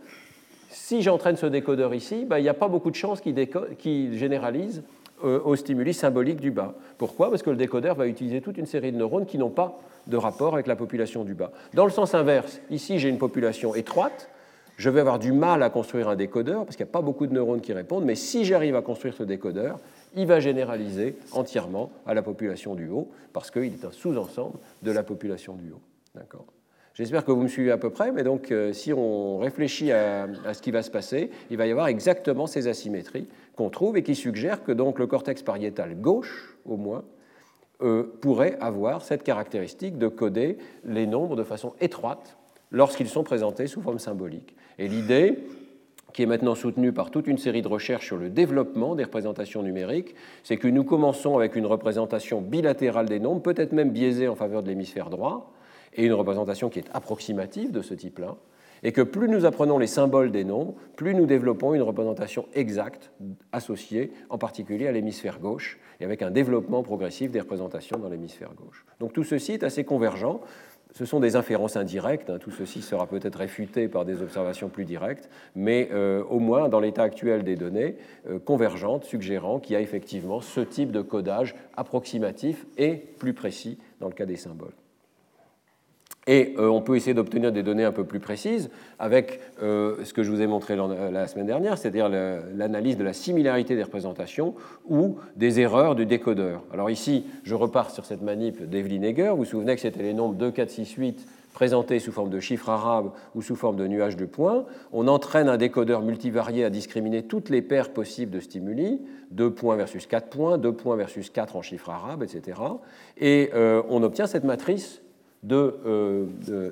si j'entraîne ce décodeur ici, bah, il n'y a pas beaucoup de chances qu'il généralise euh, aux stimuli symboliques du bas. Pourquoi? Parce que le décodeur va utiliser toute une série de neurones qui n'ont pas de rapport avec la population du bas. Dans le sens inverse, ici j'ai une population étroite, je vais avoir du mal à construire un décodeur parce qu'il n'y a pas beaucoup de neurones qui répondent, mais si j'arrive à construire ce décodeur, il va généraliser entièrement à la population du haut parce qu'il est un sous-ensemble de la population du haut. D'accord? J'espère que vous me suivez à peu près, mais donc euh, si on réfléchit à, ce qui va se passer, il va y avoir exactement ces asymétries qu'on trouve et qui suggèrent que donc le cortex pariétal gauche, au moins, euh, pourrait avoir cette caractéristique de coder les nombres de façon étroite lorsqu'ils sont présentés sous forme symbolique. Et l'idée, qui est maintenant soutenue par toute une série de recherches sur le développement des représentations numériques, c'est que nous commençons avec une représentation bilatérale des nombres, peut-être même biaisée en faveur de l'hémisphère droit, et une représentation qui est approximative de ce type-là, et que plus nous apprenons les symboles des nombres, plus nous développons une représentation exacte associée en particulier à l'hémisphère gauche et avec un développement progressif des représentations dans l'hémisphère gauche. Donc tout ceci est assez convergent. Ce sont des inférences indirectes, hein. tout ceci sera peut-être réfuté par des observations plus directes, mais euh, au moins dans l'état actuel des données, euh, convergentes, suggérant qu'il y a effectivement ce type de codage approximatif et plus précis dans le cas des symboles. Et euh, on peut essayer d'obtenir des données un peu plus précises avec euh, ce que je vous ai montré la semaine dernière, c'est-à-dire l'analyse de la similarité des représentations ou des erreurs du décodeur. Alors ici, je repars sur cette manip d'Evelyn Egger. Vous vous souvenez que c'était les nombres 2, 4, 6, 8 présentés sous forme de chiffres arabes ou sous forme de nuages de points. On entraîne un décodeur multivarié à discriminer toutes les paires possibles de stimuli, 2 points versus 4 points, 2 points versus 4 en chiffres arabes, etc. Et euh, on obtient cette matrice euh,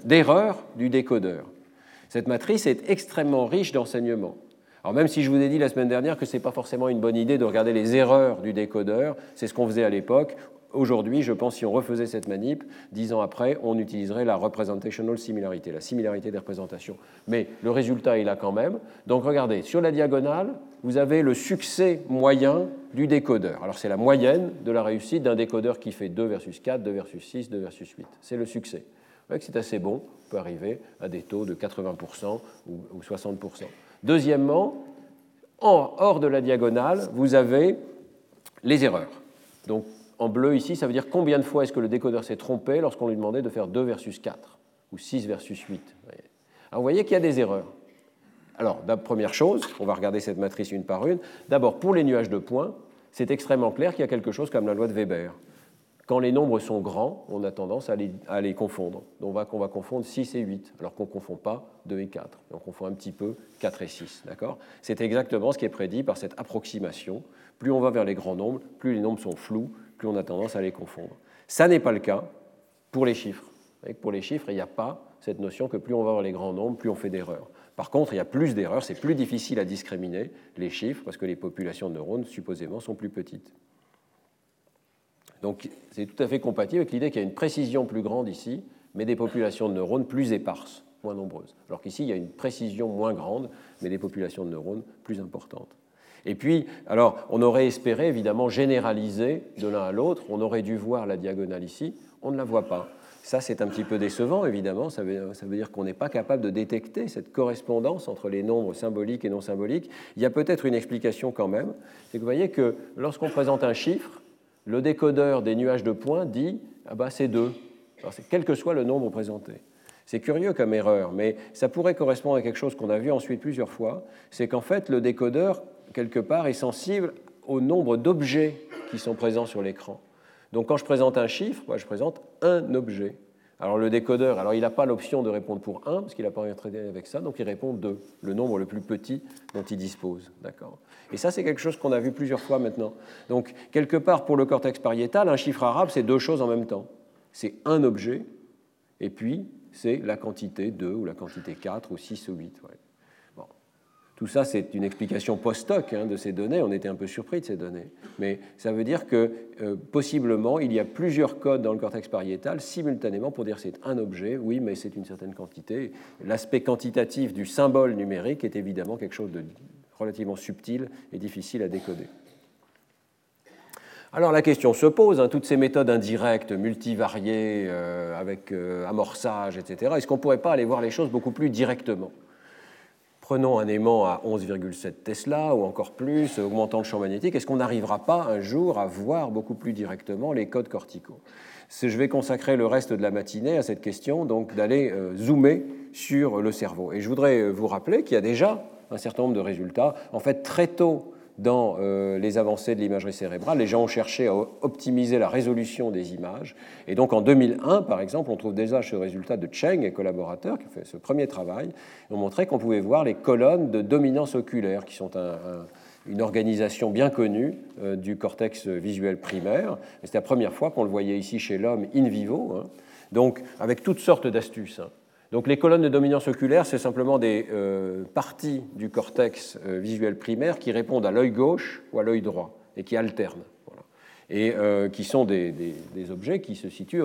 d'erreur du décodeur. Cette matrice est extrêmement riche d'enseignements. Alors même si je vous ai dit la semaine dernière que ce n'est pas forcément une bonne idée de regarder les erreurs du décodeur, c'est ce qu'on faisait à l'époque, Aujourd'hui, je pense, si on refaisait cette manip, dix ans après, on utiliserait la representational similarité, la similarité des représentations. Mais le résultat est là quand même. Donc regardez, sur la diagonale, vous avez le succès moyen du décodeur. Alors c'est la moyenne de la réussite d'un décodeur qui fait 2 versus 4, 2 versus 6, 2 versus 8. C'est le succès. C'est assez bon, on peut arriver à des taux de 80% ou 60%. Deuxièmement, hors de la diagonale, vous avez les erreurs. Donc en bleu ici, ça veut dire combien de fois est-ce que le décodeur s'est trompé lorsqu'on lui demandait de faire 2 versus 4 ou 6 versus 8. Alors vous voyez qu'il y a des erreurs. Alors, la première chose, on va regarder cette matrice une par une. D'abord, pour les nuages de points, c'est extrêmement clair qu'il y a quelque chose comme la loi de Weber. Quand les nombres sont grands, on a tendance à les, confondre. Donc on va, confondre 6 et 8, alors qu'on ne confond pas 2 et 4. on confond un petit peu 4 et 6. C'est exactement ce qui est prédit par cette approximation. Plus on va vers les grands nombres, plus les nombres sont flous, plus on a tendance à les confondre. Ça n'est pas le cas pour les chiffres. Pour les chiffres, il n'y a pas cette notion que plus on va vers les grands nombres, plus on fait d'erreurs. Par contre, il y a plus d'erreurs, c'est plus difficile à discriminer les chiffres parce que les populations de neurones supposément sont plus petites. Donc c'est tout à fait compatible avec l'idée qu'il y a une précision plus grande ici, mais des populations de neurones plus éparses, moins nombreuses. Alors qu'ici, il y a une précision moins grande, mais des populations de neurones plus importantes. Et puis, alors, on aurait espéré évidemment généraliser de l'un à l'autre, on aurait dû voir la diagonale ici, on ne la voit pas. Ça, c'est un petit peu décevant, évidemment. Ça veut, dire qu'on n'est pas capable de détecter cette correspondance entre les nombres symboliques et non symboliques. Il y a peut-être une explication quand même. C'est que vous voyez que lorsqu'on présente un chiffre, le décodeur des nuages de points dit ah bah c'est 2, quel que soit le nombre présenté. C'est curieux comme erreur, mais ça pourrait correspondre à quelque chose qu'on a vu ensuite plusieurs fois, c'est qu'en fait le décodeur, quelque part, est sensible au nombre d'objets qui sont présents sur l'écran. Donc quand je présente un chiffre, moi, je présente un objet. Alors le décodeur, alors il n'a pas l'option de répondre pour 1, parce qu'il n'a pas rien traité avec ça, donc il répond 2, le nombre le plus petit dont il dispose. D'accord Et ça, c'est quelque chose qu'on a vu plusieurs fois maintenant. Donc, quelque part, pour le cortex pariétal, un chiffre arabe, c'est deux choses en même temps. C'est un objet, et puis c'est la quantité 2 ou la quantité 4 ou 6 ou 8. Tout ça, c'est une explication post-hoc hein, de ces données. On était un peu surpris de ces données. Mais ça veut dire que euh, possiblement, il y a plusieurs codes dans le cortex pariétal simultanément pour dire c'est un objet, oui, mais c'est une certaine quantité. L'aspect quantitatif du symbole numérique est évidemment quelque chose de relativement subtil et difficile à décoder. Alors la question se pose, hein, toutes ces méthodes indirectes, multivariées, euh, avec euh, amorçage, etc., est-ce qu'on ne pourrait pas aller voir les choses beaucoup plus directement? Prenons un aimant à 11,7 Tesla ou encore plus, augmentant le champ magnétique, est-ce qu'on n'arrivera pas un jour à voir beaucoup plus directement les codes corticaux? Je vais consacrer le reste de la matinée à cette question, donc d'aller euh, zoomer sur le cerveau. Et je voudrais euh, vous rappeler qu'il y a déjà un certain nombre de résultats. En fait, très tôt dans euh, les avancées de l'imagerie cérébrale, les gens ont cherché à optimiser la résolution des images. Et donc en 2001, par exemple, on trouve déjà ce résultat de Cheng et collaborateurs qui ont fait ce premier travail. Ont montré qu'on pouvait voir les colonnes de dominance oculaire, qui sont une organisation bien connue euh, du cortex visuel primaire. C'est la première fois qu'on le voyait ici chez l'homme in vivo, hein. donc avec toutes sortes d'astuces. Hein. Donc les colonnes de dominance oculaire, c'est simplement des euh, parties du cortex euh, visuel primaire qui répondent à l'œil gauche ou à l'œil droit et qui alternent. Et euh, qui sont des, objets qui se situent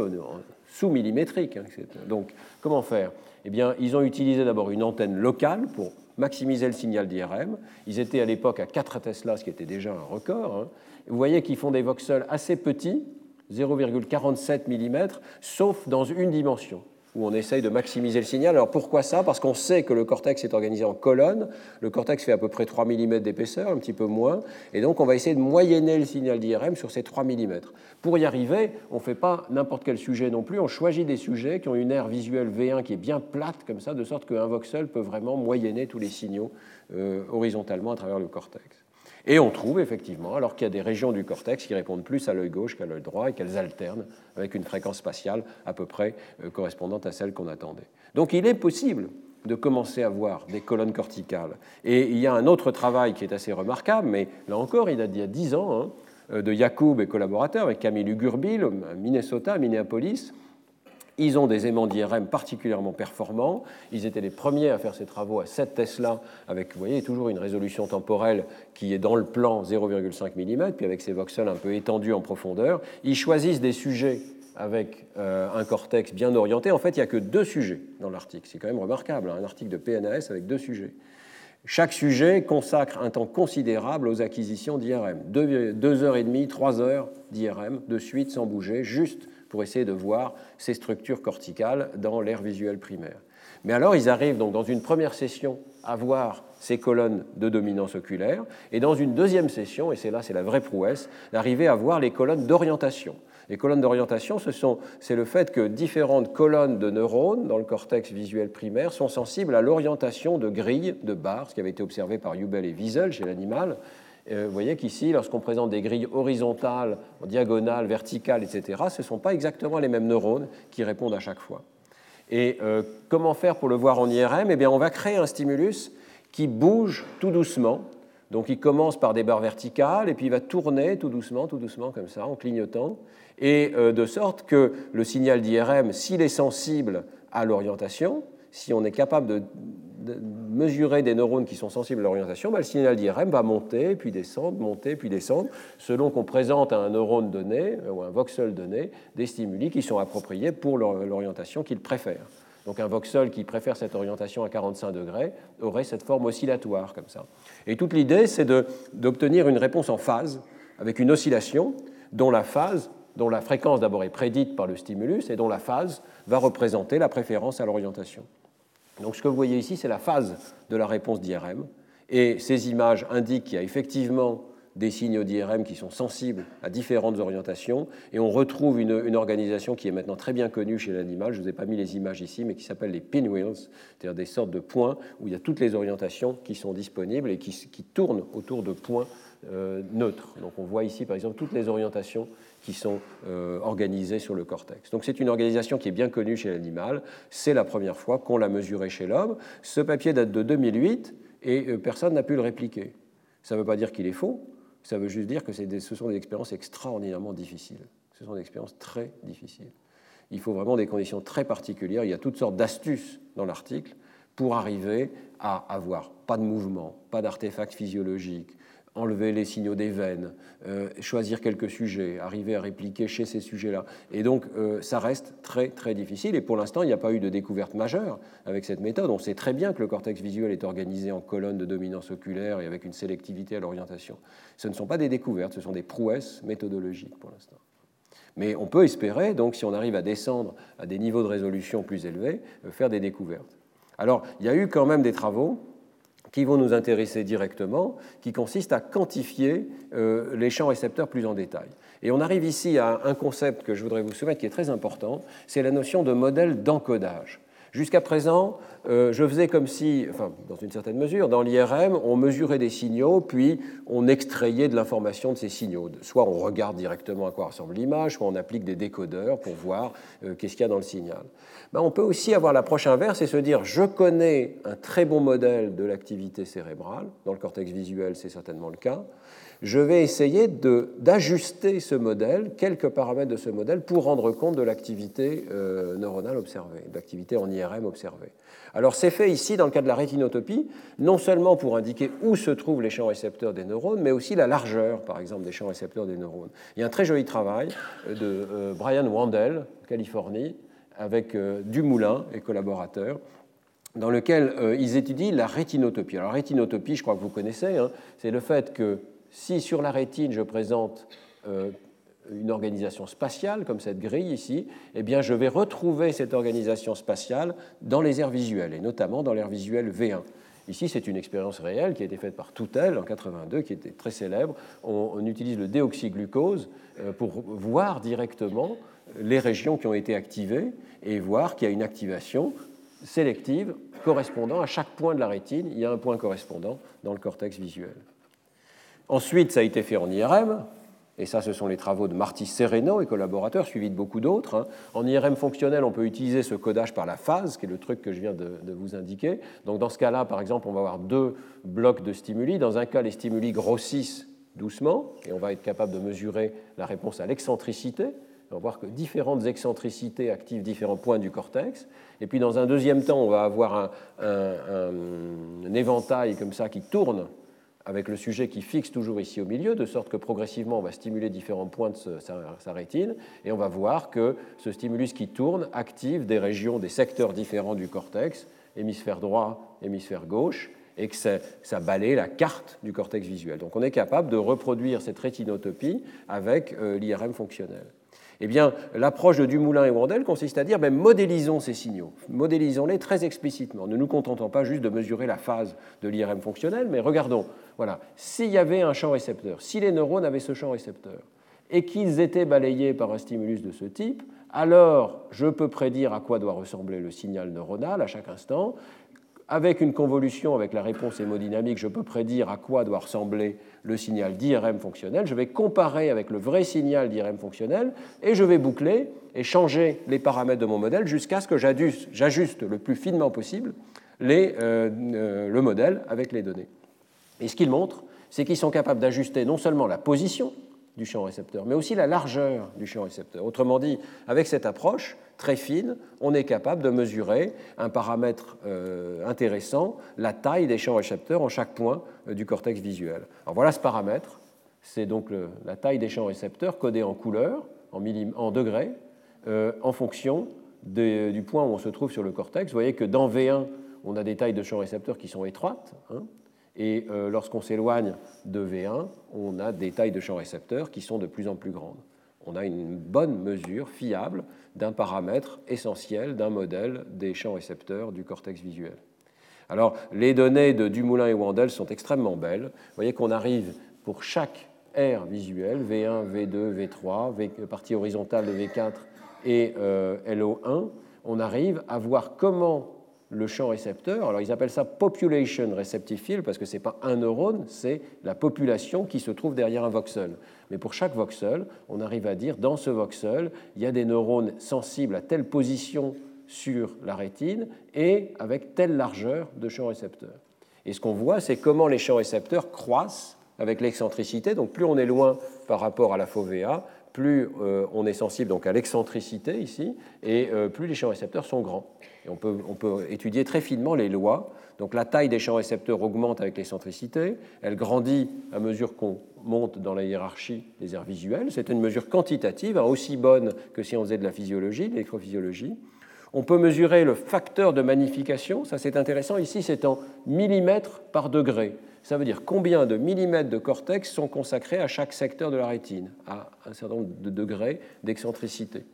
sous-millimétriques. Hein, Donc comment faire? Eh bien, ils ont utilisé d'abord une antenne locale pour maximiser le signal d'IRM. Ils étaient à l'époque à 4 Tesla, ce qui était déjà un record. Hein. Vous voyez qu'ils font des voxels assez petits, 0,47 mm, sauf dans une dimension où on essaye de maximiser le signal. Alors pourquoi ça? Parce qu'on sait que le cortex est organisé en colonnes. Le cortex fait à peu près 3 mm d'épaisseur, un petit peu moins. Et donc on va essayer de moyenner le signal d'IRM sur ces 3 mm. Pour y arriver, on ne fait pas n'importe quel sujet non plus. On choisit des sujets qui ont une aire visuelle V1 qui est bien plate comme ça, de sorte qu'un voxel peut vraiment moyenner tous les signaux euh, horizontalement à travers le cortex. Et on trouve effectivement, alors qu'il y a des régions du cortex qui répondent plus à l'œil gauche qu'à l'œil droit et qu'elles alternent avec une fréquence spatiale à peu près euh, correspondante à celle qu'on attendait. Donc il est possible de commencer à voir des colonnes corticales. Et il y a un autre travail qui est assez remarquable, mais là encore, il y a 10 ans, hein, euh, de Yacoub et collaborateurs, avec Camille Ugurbil, à Minnesota, Minneapolis, ils ont des aimants d'IRM particulièrement performants. Ils étaient les premiers à faire ces travaux à 7 Tesla, avec, vous voyez, toujours une résolution temporelle qui est dans le plan 0,5 mm, puis avec ces voxels un peu étendus en profondeur. Ils choisissent des sujets avec euh, un cortex bien orienté. En fait, il n'y a que deux sujets dans l'article. C'est quand même remarquable, hein, un article de PNAS avec deux sujets. Chaque sujet consacre un temps considérable aux acquisitions d'IRM. Deux, deux heures et demie, trois heures d'IRM de suite sans bouger, juste pour essayer de voir ces structures corticales dans l'air visuel primaire. Mais alors, ils arrivent donc dans une première session à voir ces colonnes de dominance oculaire, et dans une deuxième session, et c'est là c'est la vraie prouesse, d'arriver à voir les colonnes d'orientation. Les colonnes d'orientation, c'est le fait que différentes colonnes de neurones dans le cortex visuel primaire sont sensibles à l'orientation de grilles, de barres, ce qui avait été observé par Hubel et Wiesel chez l'animal, vous voyez qu'ici, lorsqu'on présente des grilles horizontales, diagonales, verticales, etc., ce ne sont pas exactement les mêmes neurones qui répondent à chaque fois. Et comment faire pour le voir en IRM Eh bien, on va créer un stimulus qui bouge tout doucement. Donc il commence par des barres verticales et puis il va tourner tout doucement, tout doucement comme ça, en clignotant, et de sorte que le signal d'IRM, s'il est sensible à l'orientation, si on est capable de, mesurer des neurones qui sont sensibles à l'orientation, bah, le signal d'IRM va monter, puis descendre, monter, puis descendre, selon qu'on présente à un neurone donné, euh, ou un voxel donné, des stimuli qui sont appropriés pour l'orientation qu'il préfère. Donc un voxel qui préfère cette orientation à 45 degrés aurait cette forme oscillatoire comme ça. Et toute l'idée, c'est d'obtenir une réponse en phase, avec une oscillation dont la phase dont la fréquence d'abord est prédite par le stimulus et dont la phase va représenter la préférence à l'orientation. Donc ce que vous voyez ici, c'est la phase de la réponse d'IRM. Et ces images indiquent qu'il y a effectivement des signaux d'IRM qui sont sensibles à différentes orientations. Et on retrouve une, organisation qui est maintenant très bien connue chez l'animal. Je ne vous ai pas mis les images ici, mais qui s'appelle les pinwheels, c'est-à-dire des sortes de points où il y a toutes les orientations qui sont disponibles et qui, tournent autour de points euh, neutres. Donc on voit ici, par exemple, toutes les orientations qui sont euh, organisées sur le cortex. Donc c'est une organisation qui est bien connue chez l'animal. C'est la première fois qu'on l'a mesurée chez l'homme. Ce papier date de 2008 et euh, personne n'a pu le répliquer. Ça ne veut pas dire qu'il est faux, ça veut juste dire que ce sont des expériences extraordinairement difficiles. Ce sont des expériences très difficiles. Il faut vraiment des conditions très particulières. Il y a toutes sortes d'astuces dans l'article pour arriver à avoir pas de mouvement, pas d'artefacts physiologiques, enlever les signaux des veines, euh, choisir quelques sujets, arriver à répliquer chez ces sujets-là. Et donc, euh, ça reste très, très difficile. Et pour l'instant, il n'y a pas eu de découverte majeure avec cette méthode. On sait très bien que le cortex visuel est organisé en colonnes de dominance oculaire et avec une sélectivité à l'orientation. Ce ne sont pas des découvertes, ce sont des prouesses méthodologiques pour l'instant. Mais on peut espérer, donc, si on arrive à descendre à des niveaux de résolution plus élevés, euh, faire des découvertes. Alors, il y a eu quand même des travaux qui vont nous intéresser directement, qui consistent à quantifier euh, les champs récepteurs plus en détail. Et on arrive ici à un concept que je voudrais vous soumettre qui est très important, c'est la notion de modèle d'encodage. Jusqu'à présent, euh, je faisais comme si, enfin, dans une certaine mesure, dans l'IRM, on mesurait des signaux, puis on extrayait de l'information de ces signaux. Soit on regarde directement à quoi ressemble l'image, soit on applique des décodeurs pour voir euh, qu'est-ce qu'il y a dans le signal. Ben, on peut aussi avoir l'approche inverse et se dire je connais un très bon modèle de l'activité cérébrale, dans le cortex visuel c'est certainement le cas, je vais essayer d'ajuster ce modèle, quelques paramètres de ce modèle, pour rendre compte de l'activité euh, neuronale observée, de l'activité en IRM observée. Alors c'est fait ici dans le cas de la rétinotopie, non seulement pour indiquer où se trouvent les champs récepteurs des neurones, mais aussi la largeur, par exemple, des champs récepteurs des neurones. Il y a un très joli travail de euh, Brian Wandel, Californie, avec euh, Dumoulin et collaborateurs, dans lequel ils étudient la rétinotopie. Alors la rétinotopie, je crois que vous connaissez, hein, c'est le fait que si sur la rétine je présente euh, une organisation spatiale, comme cette grille ici, eh bien je vais retrouver cette organisation spatiale dans les aires visuelles, et notamment dans l'air visuel V1. Ici, c'est une expérience réelle qui a été faite par Toutel en 82, qui était très célèbre. On, utilise le déoxyglucose euh, pour voir directement les régions qui ont été activées et voir qu'il y a une activation sélective correspondant à chaque point de la rétine. Il y a un point correspondant dans le cortex visuel. Ensuite, ça a été fait en IRM, et ça, ce sont les travaux de Marty Sereno et collaborateurs, suivis de beaucoup d'autres. Hein. En IRM fonctionnel, on peut utiliser ce codage par la phase, qui est le truc que je viens de, vous indiquer. Donc, dans ce cas-là, par exemple, on va avoir deux blocs de stimuli. Dans un cas, les stimuli grossissent doucement, et on va être capable de mesurer la réponse à l'excentricité. On va voir que différentes excentricités activent différents points du cortex. Et puis, dans un deuxième temps, on va avoir un, un éventail comme ça qui tourne avec le sujet qui fixe toujours ici au milieu, de sorte que progressivement on va stimuler différents points de sa, rétine, et on va voir que ce stimulus qui tourne active des régions, des secteurs différents du cortex, hémisphère droit, hémisphère gauche, et que ça, balaye la carte du cortex visuel. Donc on est capable de reproduire cette rétinotopie avec euh, l'IRM fonctionnel. Eh bien, l'approche de Dumoulin et Wandel consiste à dire ben, modélisons ces signaux, modélisons-les très explicitement. Ne nous contentons pas juste de mesurer la phase de l'IRM fonctionnel, mais regardons, voilà, s'il y avait un champ récepteur, si les neurones avaient ce champ récepteur, et qu'ils étaient balayés par un stimulus de ce type, alors je peux prédire à quoi doit ressembler le signal neuronal à chaque instant, avec une convolution avec la réponse hémodynamique, je peux prédire à quoi doit ressembler le signal d'IRM fonctionnel. Je vais comparer avec le vrai signal d'IRM fonctionnel et je vais boucler et changer les paramètres de mon modèle jusqu'à ce que j'ajuste le plus finement possible euh, euh, le modèle avec les données. Et ce qu'il montre, c'est qu'ils sont capables d'ajuster non seulement la position du champ récepteur, mais aussi la largeur du champ récepteur. Autrement dit, avec cette approche très fine, on est capable de mesurer un paramètre euh, intéressant, la taille des champs récepteurs en chaque point du cortex visuel. Alors voilà ce paramètre, c'est donc la taille des champs récepteurs codée en couleur, en, en degrés, en fonction du point où on se trouve sur le cortex. Vous voyez que dans V1, on a des tailles de champs récepteurs qui sont étroites, hein, et euh, lorsqu'on s'éloigne de V1, on a des tailles de champs récepteurs qui sont de plus en plus grandes. On a une bonne mesure fiable d'un paramètre essentiel d'un modèle des champs récepteurs du cortex visuel. Alors, les données de Dumoulin et Wandel sont extrêmement belles. Vous voyez qu'on arrive pour chaque R visuel, V1, V2, V3, partie horizontale de V4 et euh, LO1, on arrive à voir comment le champ récepteur. Alors ils appellent ça population receptive parce que ce n'est pas un neurone, c'est la population qui se trouve derrière un voxel. Mais pour chaque voxel, on arrive à dire dans ce voxel, il y a des neurones sensibles à telle position sur la rétine et avec telle largeur de champ récepteur. Et ce qu'on voit, c'est comment les champs récepteurs croissent avec l'excentricité. Donc plus on est loin par rapport à la fovea, plus euh, on est sensible donc à l'excentricité ici, et euh, plus les champs récepteurs sont grands. Et on peut, on peut, étudier très finement les lois. Donc la taille des champs récepteurs augmente avec l'excentricité, elle grandit à mesure qu'on monte dans la hiérarchie des aires visuelles. C'est une mesure quantitative, hein, aussi bonne que si on faisait de la physiologie, de l'électrophysiologie. On peut mesurer le facteur de magnification, ça c'est intéressant, ici c'est en millimètres par degré. Ça veut dire combien de millimètres de cortex sont consacrés à chaque secteur de la rétine, à un certain nombre de degrés d'excentricité.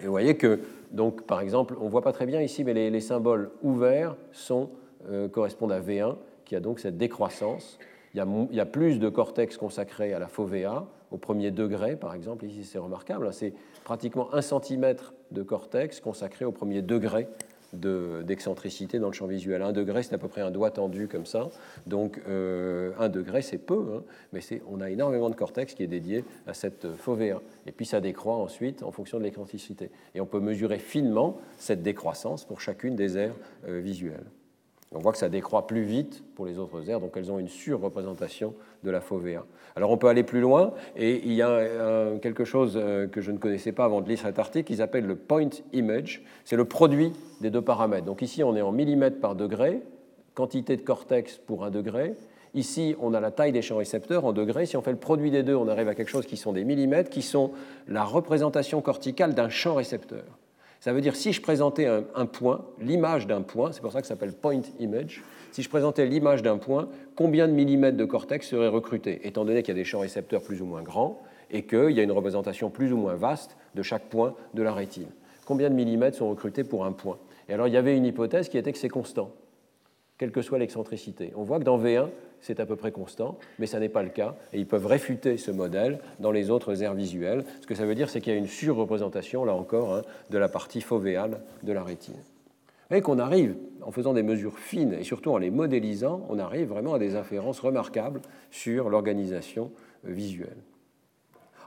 Et vous voyez que, donc, par exemple, on ne voit pas très bien ici, mais les, symboles ouverts sont, euh, correspondent à V1, qui a donc cette décroissance. Il y, a, plus de cortex consacrés à la fovea, au premier degré, par exemple. Ici, c'est remarquable. Hein, c'est pratiquement un centimètre de cortex consacré au premier degré d'excentricité dans le champ visuel. Un degré, c'est à peu près un doigt tendu comme ça. Donc euh, un degré, c'est peu, hein, mais on a énormément de cortex qui est dédié à cette fovea. Et puis ça décroît ensuite en fonction de l'excentricité. Et on peut mesurer finement cette décroissance pour chacune des aires euh, visuelles. On voit que ça décroît plus vite pour les autres aires, donc elles ont une surreprésentation de la fovea. Alors on peut aller plus loin, et il y a quelque chose euh, que je ne connaissais pas avant de lire cet article, qu'ils appellent le point image. C'est le produit des deux paramètres. Donc ici on est en millimètres par degré, quantité de cortex pour un degré. Ici, on a la taille des champs récepteurs en degrés. Si on fait le produit des deux, on arrive à quelque chose qui sont des millimètres, qui sont la représentation corticale d'un champ récepteur. Ça veut dire si je présentais un, point, l'image d'un point, c'est pour ça que ça s'appelle point image, si je présentais l'image d'un point, combien de millimètres de cortex seraient recrutés, étant donné qu'il y a des champs récepteurs plus ou moins grands et qu'il y a une représentation plus ou moins vaste de chaque point de la rétine. Combien de millimètres sont recrutés pour un point? Et alors il y avait une hypothèse qui était que c'est constant, quelle que soit l'excentricité. On voit que dans V1, c'est à peu près constant, mais ça n'est pas le cas, et ils peuvent réfuter ce modèle dans les autres aires visuelles. Ce que ça veut dire, c'est qu'il y a une surreprésentation, là encore, hein, de la partie fovéale de la rétine. Et qu'on arrive, en faisant des mesures fines et surtout en les modélisant, on arrive vraiment à des inférences remarquables sur l'organisation visuelle.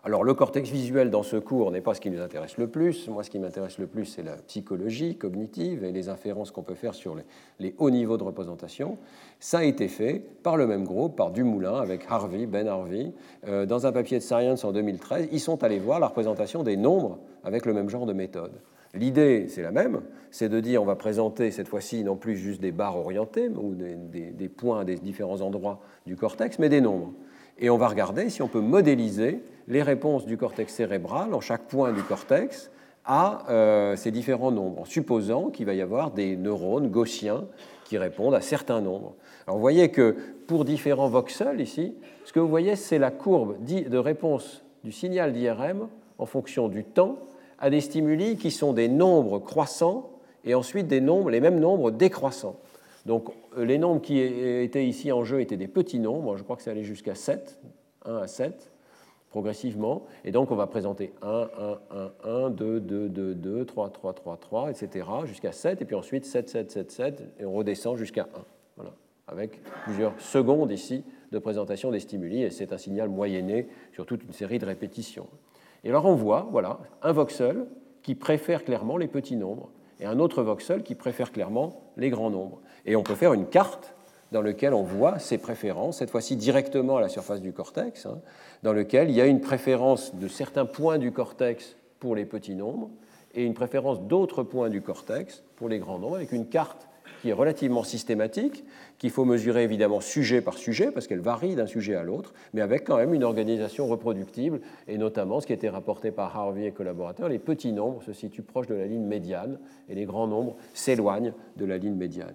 Alors le cortex visuel dans ce cours n'est pas ce qui nous intéresse le plus. Moi, ce qui m'intéresse le plus, c'est la psychologie cognitive et les inférences qu'on peut faire sur les, hauts niveaux de représentation. Ça a été fait par le même groupe, par Dumoulin, avec Harvey, Ben Harvey, euh, dans un papier de Science en 2013. Ils sont allés voir la représentation des nombres avec le même genre de méthode. L'idée, c'est la même, c'est de dire on va présenter cette fois-ci non plus juste des barres orientées ou des, des points à des différents endroits du cortex, mais des nombres. Et on va regarder si on peut modéliser les réponses du cortex cérébral en chaque point du cortex à euh, ces différents nombres, en supposant qu'il va y avoir des neurones gaussiens qui répondent à certains nombres. Alors vous voyez que pour différents voxels ici, ce que vous voyez, c'est la courbe de réponse du signal d'IRM en fonction du temps à des stimuli qui sont des nombres croissants et ensuite des nombres, les mêmes nombres décroissants. Donc euh, les nombres qui étaient ici en jeu étaient des petits nombres, je crois que ça allait jusqu'à 7, 1 à 7. progressivement. Et donc, on va présenter 1, 1, 1, 1, 2, 2, 2, 2, 3, 3, 3, 3, etc., jusqu'à 7, et puis ensuite 7, 7, 7, 7, et on redescend jusqu'à 1. Voilà, avec plusieurs secondes ici de présentation des stimuli, et c'est un signal moyenné sur toute une série de répétitions. Et alors, on voit, voilà, un voxel qui préfère clairement les petits nombres, et un autre voxel qui préfère clairement les grands nombres. Et on peut faire une carte dans laquelle on voit ces préférences, cette fois-ci directement à la surface du cortex, hein, dans lequel il y a une préférence de certains points du cortex pour les petits nombres et une préférence d'autres points du cortex pour les grands nombres, avec une carte qui est relativement systématique, qu'il faut mesurer évidemment sujet par sujet, parce qu'elle varie d'un sujet à l'autre, mais avec quand même une organisation reproductible, et notamment ce qui a été rapporté par Harvey et collaborateurs, les petits nombres se situent proches de la ligne médiane, et les grands nombres s'éloignent de la ligne médiane.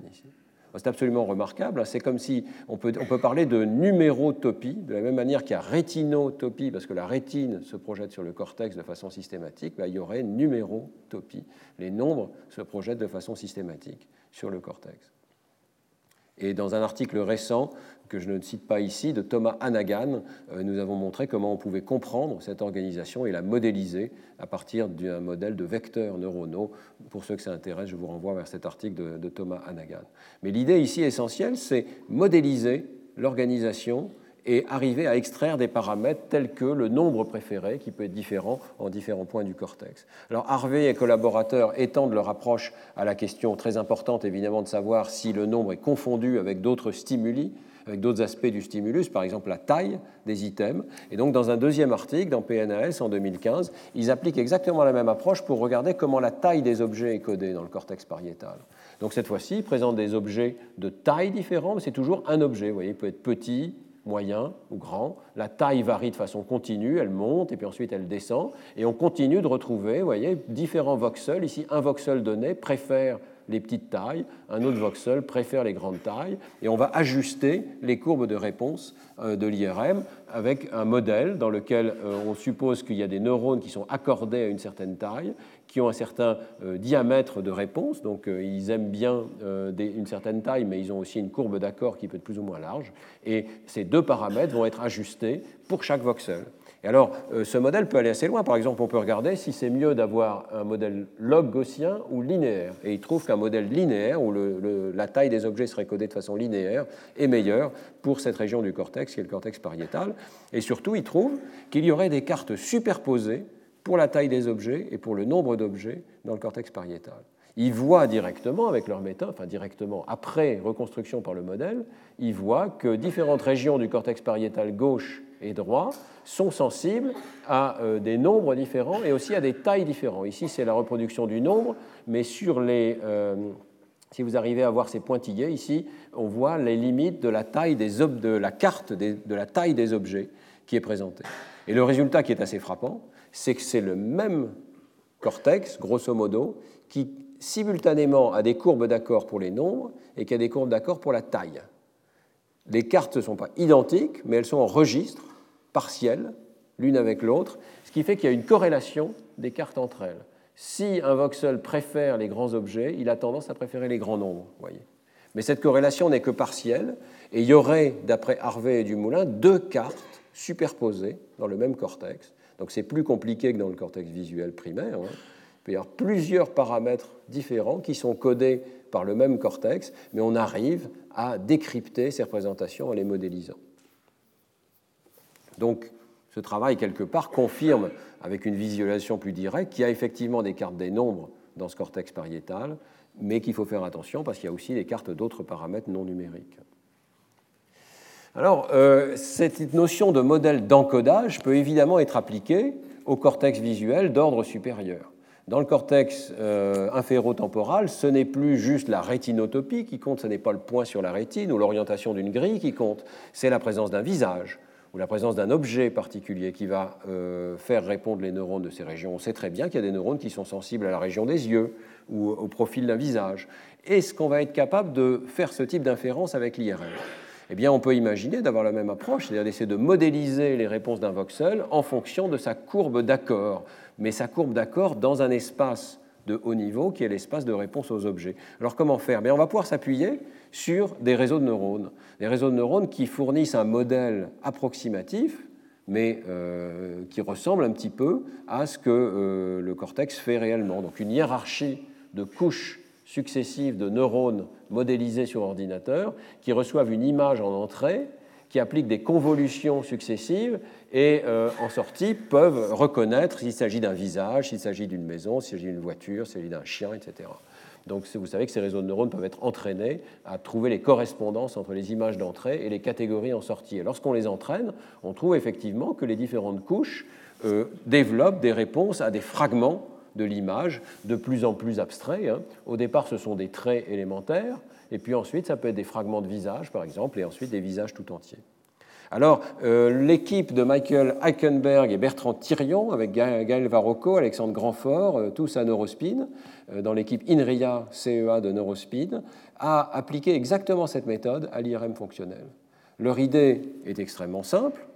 C'est absolument remarquable. Hein. C'est comme si on peut, on peut parler de numérotopie, de la même manière qu'il y a rétinotopie, parce que la rétine se projette sur le cortex de façon systématique, ben, il y aurait numérotopie. Les nombres se projettent de façon systématique sur le cortex. Et dans un article récent, que je ne cite pas ici, de Thomas Hannagan, euh, nous avons montré comment on pouvait comprendre cette organisation et la modéliser à partir d'un modèle de vecteurs neuronaux. Pour ceux que ça intéresse, je vous renvoie vers cet article de, Thomas Hannagan. Mais l'idée ici essentielle, c'est modéliser l'organisation et arriver à extraire des paramètres tels que le nombre préféré, qui peut être différent en différents points du cortex. Alors Harvey et collaborateurs étendent leur approche à la question très importante évidemment de savoir si le nombre est confondu avec d'autres stimuli, avec d'autres aspects du stimulus, par exemple la taille des items. Et donc dans un deuxième article, dans PNAS en 2015, ils appliquent exactement la même approche pour regarder comment la taille des objets est codée dans le cortex pariétal. Donc cette fois-ci, ils présentent des objets de taille différente, mais c'est toujours un objet. Vous voyez, il peut être petit, moyen ou grand. La taille varie de façon continue, elle monte et puis ensuite elle descend. Et on continue de retrouver, vous voyez, différents voxels. Ici, un voxel donné préfère les petites tailles, un autre voxel préfère les grandes tailles, et on va ajuster les courbes de réponse euh, de l'IRM avec un modèle dans lequel euh, on suppose qu'il y a des neurones qui sont accordés à une certaine taille, qui ont un certain euh, diamètre de réponse, donc ils aiment bien une certaine taille, mais ils ont aussi une courbe d'accord qui peut être plus ou moins large, et ces deux paramètres vont être ajustés pour chaque voxel. Et alors, euh, ce modèle peut aller assez loin. Par exemple, on peut regarder si c'est mieux d'avoir un modèle log gaussien ou linéaire. Et il trouve qu'un modèle linéaire, où la taille des objets serait codée de façon linéaire, est meilleur pour cette région du cortex, qui est le cortex pariétal. Et surtout, il trouve qu'il y aurait des cartes superposées pour la taille des objets et pour le nombre d'objets dans le cortex pariétal. Ils voient directement, avec leur méthode, enfin directement après reconstruction par le modèle, ils voient que différentes régions du cortex pariétal gauche et droit sont sensibles à euh, des nombres différents et aussi à des tailles différentes. Ici, c'est la reproduction du nombre, mais sur les, euh, si vous arrivez à voir ces pointillés ici, on voit les limites de la taille des de la carte de la taille des objets qui est présentée. Et le résultat qui est assez frappant, c'est que c'est le même cortex, grosso modo, qui simultanément a des courbes d'accord pour les nombres et qui a des courbes d'accord pour la taille. Les cartes ne sont pas identiques, mais elles sont en registre partiel, l'une avec l'autre, ce qui fait qu'il y a une corrélation des cartes entre elles. Si un voxel préfère les grands objets, il a tendance à préférer les grands nombres. Voyez. Mais cette corrélation n'est que partielle, et il y aurait, d'après Harvey et Dumoulin, deux cartes superposées dans le même cortex. Donc c'est plus compliqué que dans le cortex visuel primaire. Hein. Il peut y avoir plusieurs paramètres différents qui sont codés par le même cortex, mais on arrive à décrypter ces représentations en les modélisant. Donc, ce travail, quelque part, confirme, avec une visualisation plus directe, qu'il y a effectivement des cartes des nombres dans ce cortex pariétal, mais qu'il faut faire attention parce qu'il y a aussi des cartes d'autres paramètres non numériques. Alors, euh, cette notion de modèle d'encodage peut évidemment être appliquée au cortex visuel d'ordre supérieur. Dans le cortex euh, inférotemporal, ce n'est plus juste la rétinotopie qui compte, ce n'est pas le point sur la rétine ou l'orientation d'une grille qui compte, c'est la présence d'un visage ou la présence d'un objet particulier qui va euh, faire répondre les neurones de ces régions. On sait très bien qu'il y a des neurones qui sont sensibles à la région des yeux ou au profil d'un visage. Est-ce qu'on va être capable de faire ce type d'inférence avec l'IRM eh bien, on peut imaginer d'avoir la même approche, c'est-à-dire d'essayer de modéliser les réponses d'un voxel en fonction de sa courbe d'accord mais sa courbe d'accord dans un espace de haut niveau qui est l'espace de réponse aux objets. Alors comment faire? On va pouvoir s'appuyer sur des réseaux de neurones, des réseaux de neurones qui fournissent un modèle approximatif mais euh, qui ressemble un petit peu à ce que euh, le cortex fait réellement. Donc une hiérarchie de couches successives de neurones modélisés sur ordinateur qui reçoivent une image en entrée, qui appliquent des convolutions successives et euh, en sortie peuvent reconnaître s'il s'agit d'un visage, s'il s'agit d'une maison, s'il s'agit d'une voiture, s'il s'agit d'un chien, etc. Donc vous savez que ces réseaux de neurones peuvent être entraînés à trouver les correspondances entre les images d'entrée et les catégories en sortie. Et lorsqu'on les entraîne, on trouve effectivement que les différentes couches euh, développent des réponses à des fragments de l'image de plus en plus abstraits. Hein. Au départ, ce sont des traits élémentaires, et puis ensuite, ça peut être des fragments de visage, par exemple, et ensuite des visages tout entiers. Alors, euh, l'équipe de Michael Eichenberg et Bertrand Thirion, avec Gaël Varocco, Alexandre Grandfort, euh, tous à Neurospin, euh, dans l'équipe INRIA CEA de Neurospin, a appliqué exactement cette méthode à l'IRM fonctionnel. Leur idée est extrêmement simple.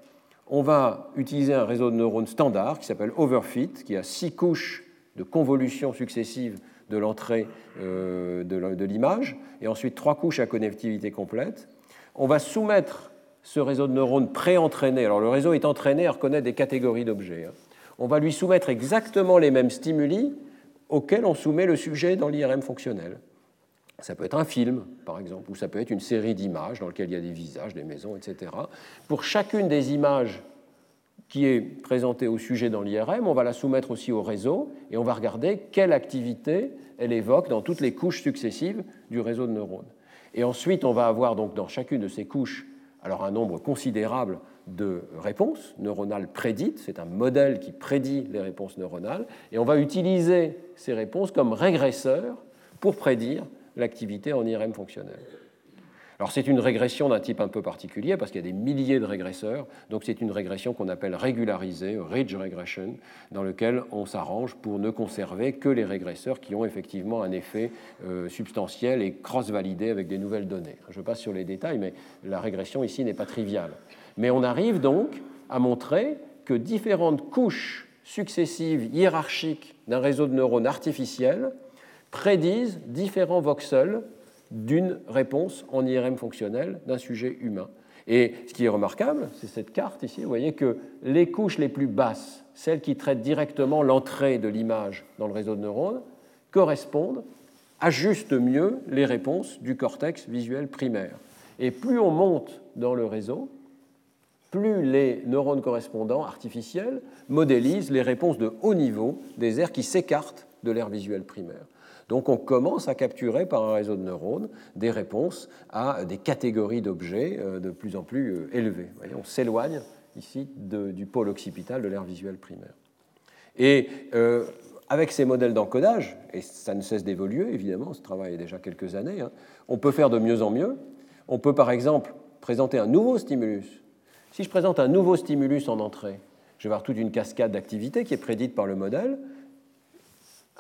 On va utiliser un réseau de neurones standard qui s'appelle Overfit, qui a six couches de convolution successives de l'entrée de l'image, et ensuite trois couches à connectivité complète. On va soumettre ce réseau de neurones pré-entraîné. Alors le réseau est entraîné à reconnaître des catégories d'objets. Hein. On va lui soumettre exactement les mêmes stimuli auxquels on soumet le sujet dans l'IRM fonctionnel. Ça peut être un film, par exemple, ou ça peut être une série d'images dans lesquelles il y a des visages, des maisons, etc. Pour chacune des images qui est présentée au sujet dans l'IRM, on va la soumettre aussi au réseau et on va regarder quelle activité elle évoque dans toutes les couches successives du réseau de neurones. Et ensuite, on va avoir donc dans chacune de ces couches alors un nombre considérable de réponses neuronales prédites, c'est un modèle qui prédit les réponses neuronales, et on va utiliser ces réponses comme régresseurs pour prédire l'activité en IRM fonctionnelle. Alors c'est une régression d'un type un peu particulier parce qu'il y a des milliers de régresseurs, donc c'est une régression qu'on appelle régularisée, ridge regression, dans lequel on s'arrange pour ne conserver que les régresseurs qui ont effectivement un effet euh, substantiel et cross-validé avec des nouvelles données. Je passe sur les détails, mais la régression ici n'est pas triviale. Mais on arrive donc à montrer que différentes couches successives hiérarchiques d'un réseau de neurones artificiels prédisent différents voxels d'une réponse en IRM fonctionnel d'un sujet humain. Et ce qui est remarquable, c'est cette carte ici. Vous voyez que les couches les plus basses, celles qui traitent directement l'entrée de l'image dans le réseau de neurones, correspondent, ajustent mieux les réponses du cortex visuel primaire. Et plus on monte dans le réseau, plus les neurones correspondants artificiels modélisent les réponses de haut niveau des aires qui s'écartent de l'aire visuelle primaire. Donc on commence à capturer par un réseau de neurones des réponses à des catégories d'objets euh, de plus en plus euh, élevées. on s'éloigne ici du pôle occipital de l'aire visuelle primaire. Et euh, avec ces modèles d'encodage, et ça ne cesse d'évoluer évidemment, ce travail est déjà quelques années, hein, on peut faire de mieux en mieux. On peut par exemple présenter un nouveau stimulus. Si je présente un nouveau stimulus en entrée, je vais avoir toute une cascade d'activités qui est prédite par le modèle.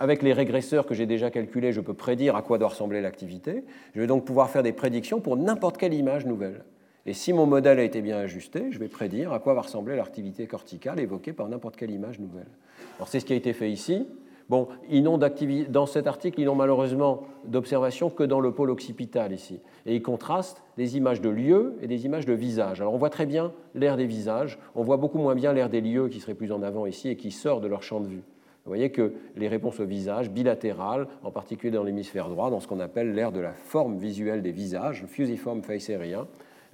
Avec les régresseurs que j'ai déjà calculés, je peux prédire à quoi doit ressembler l'activité. Je vais donc pouvoir faire des prédictions pour n'importe quelle image nouvelle. Et si mon modèle a été bien ajusté, je vais prédire à quoi va ressembler l'activité corticale évoquée par n'importe quelle image nouvelle. Alors c'est ce qui a été fait ici. Bon, ils n'ont dans cet article, ils n'ont malheureusement d'observation que dans le pôle occipital ici. Et ils contrastent des images de lieux et des images de visages. Alors on voit très bien l'air des visages, on voit beaucoup moins bien l'air des lieux qui serait plus en avant ici et qui sort de leur champ de vue. Vous voyez que les réponses au visage bilatérales, en particulier dans l'hémisphère droit, dans ce qu'on appelle l'ère de la forme visuelle des visages, fusiforme face area,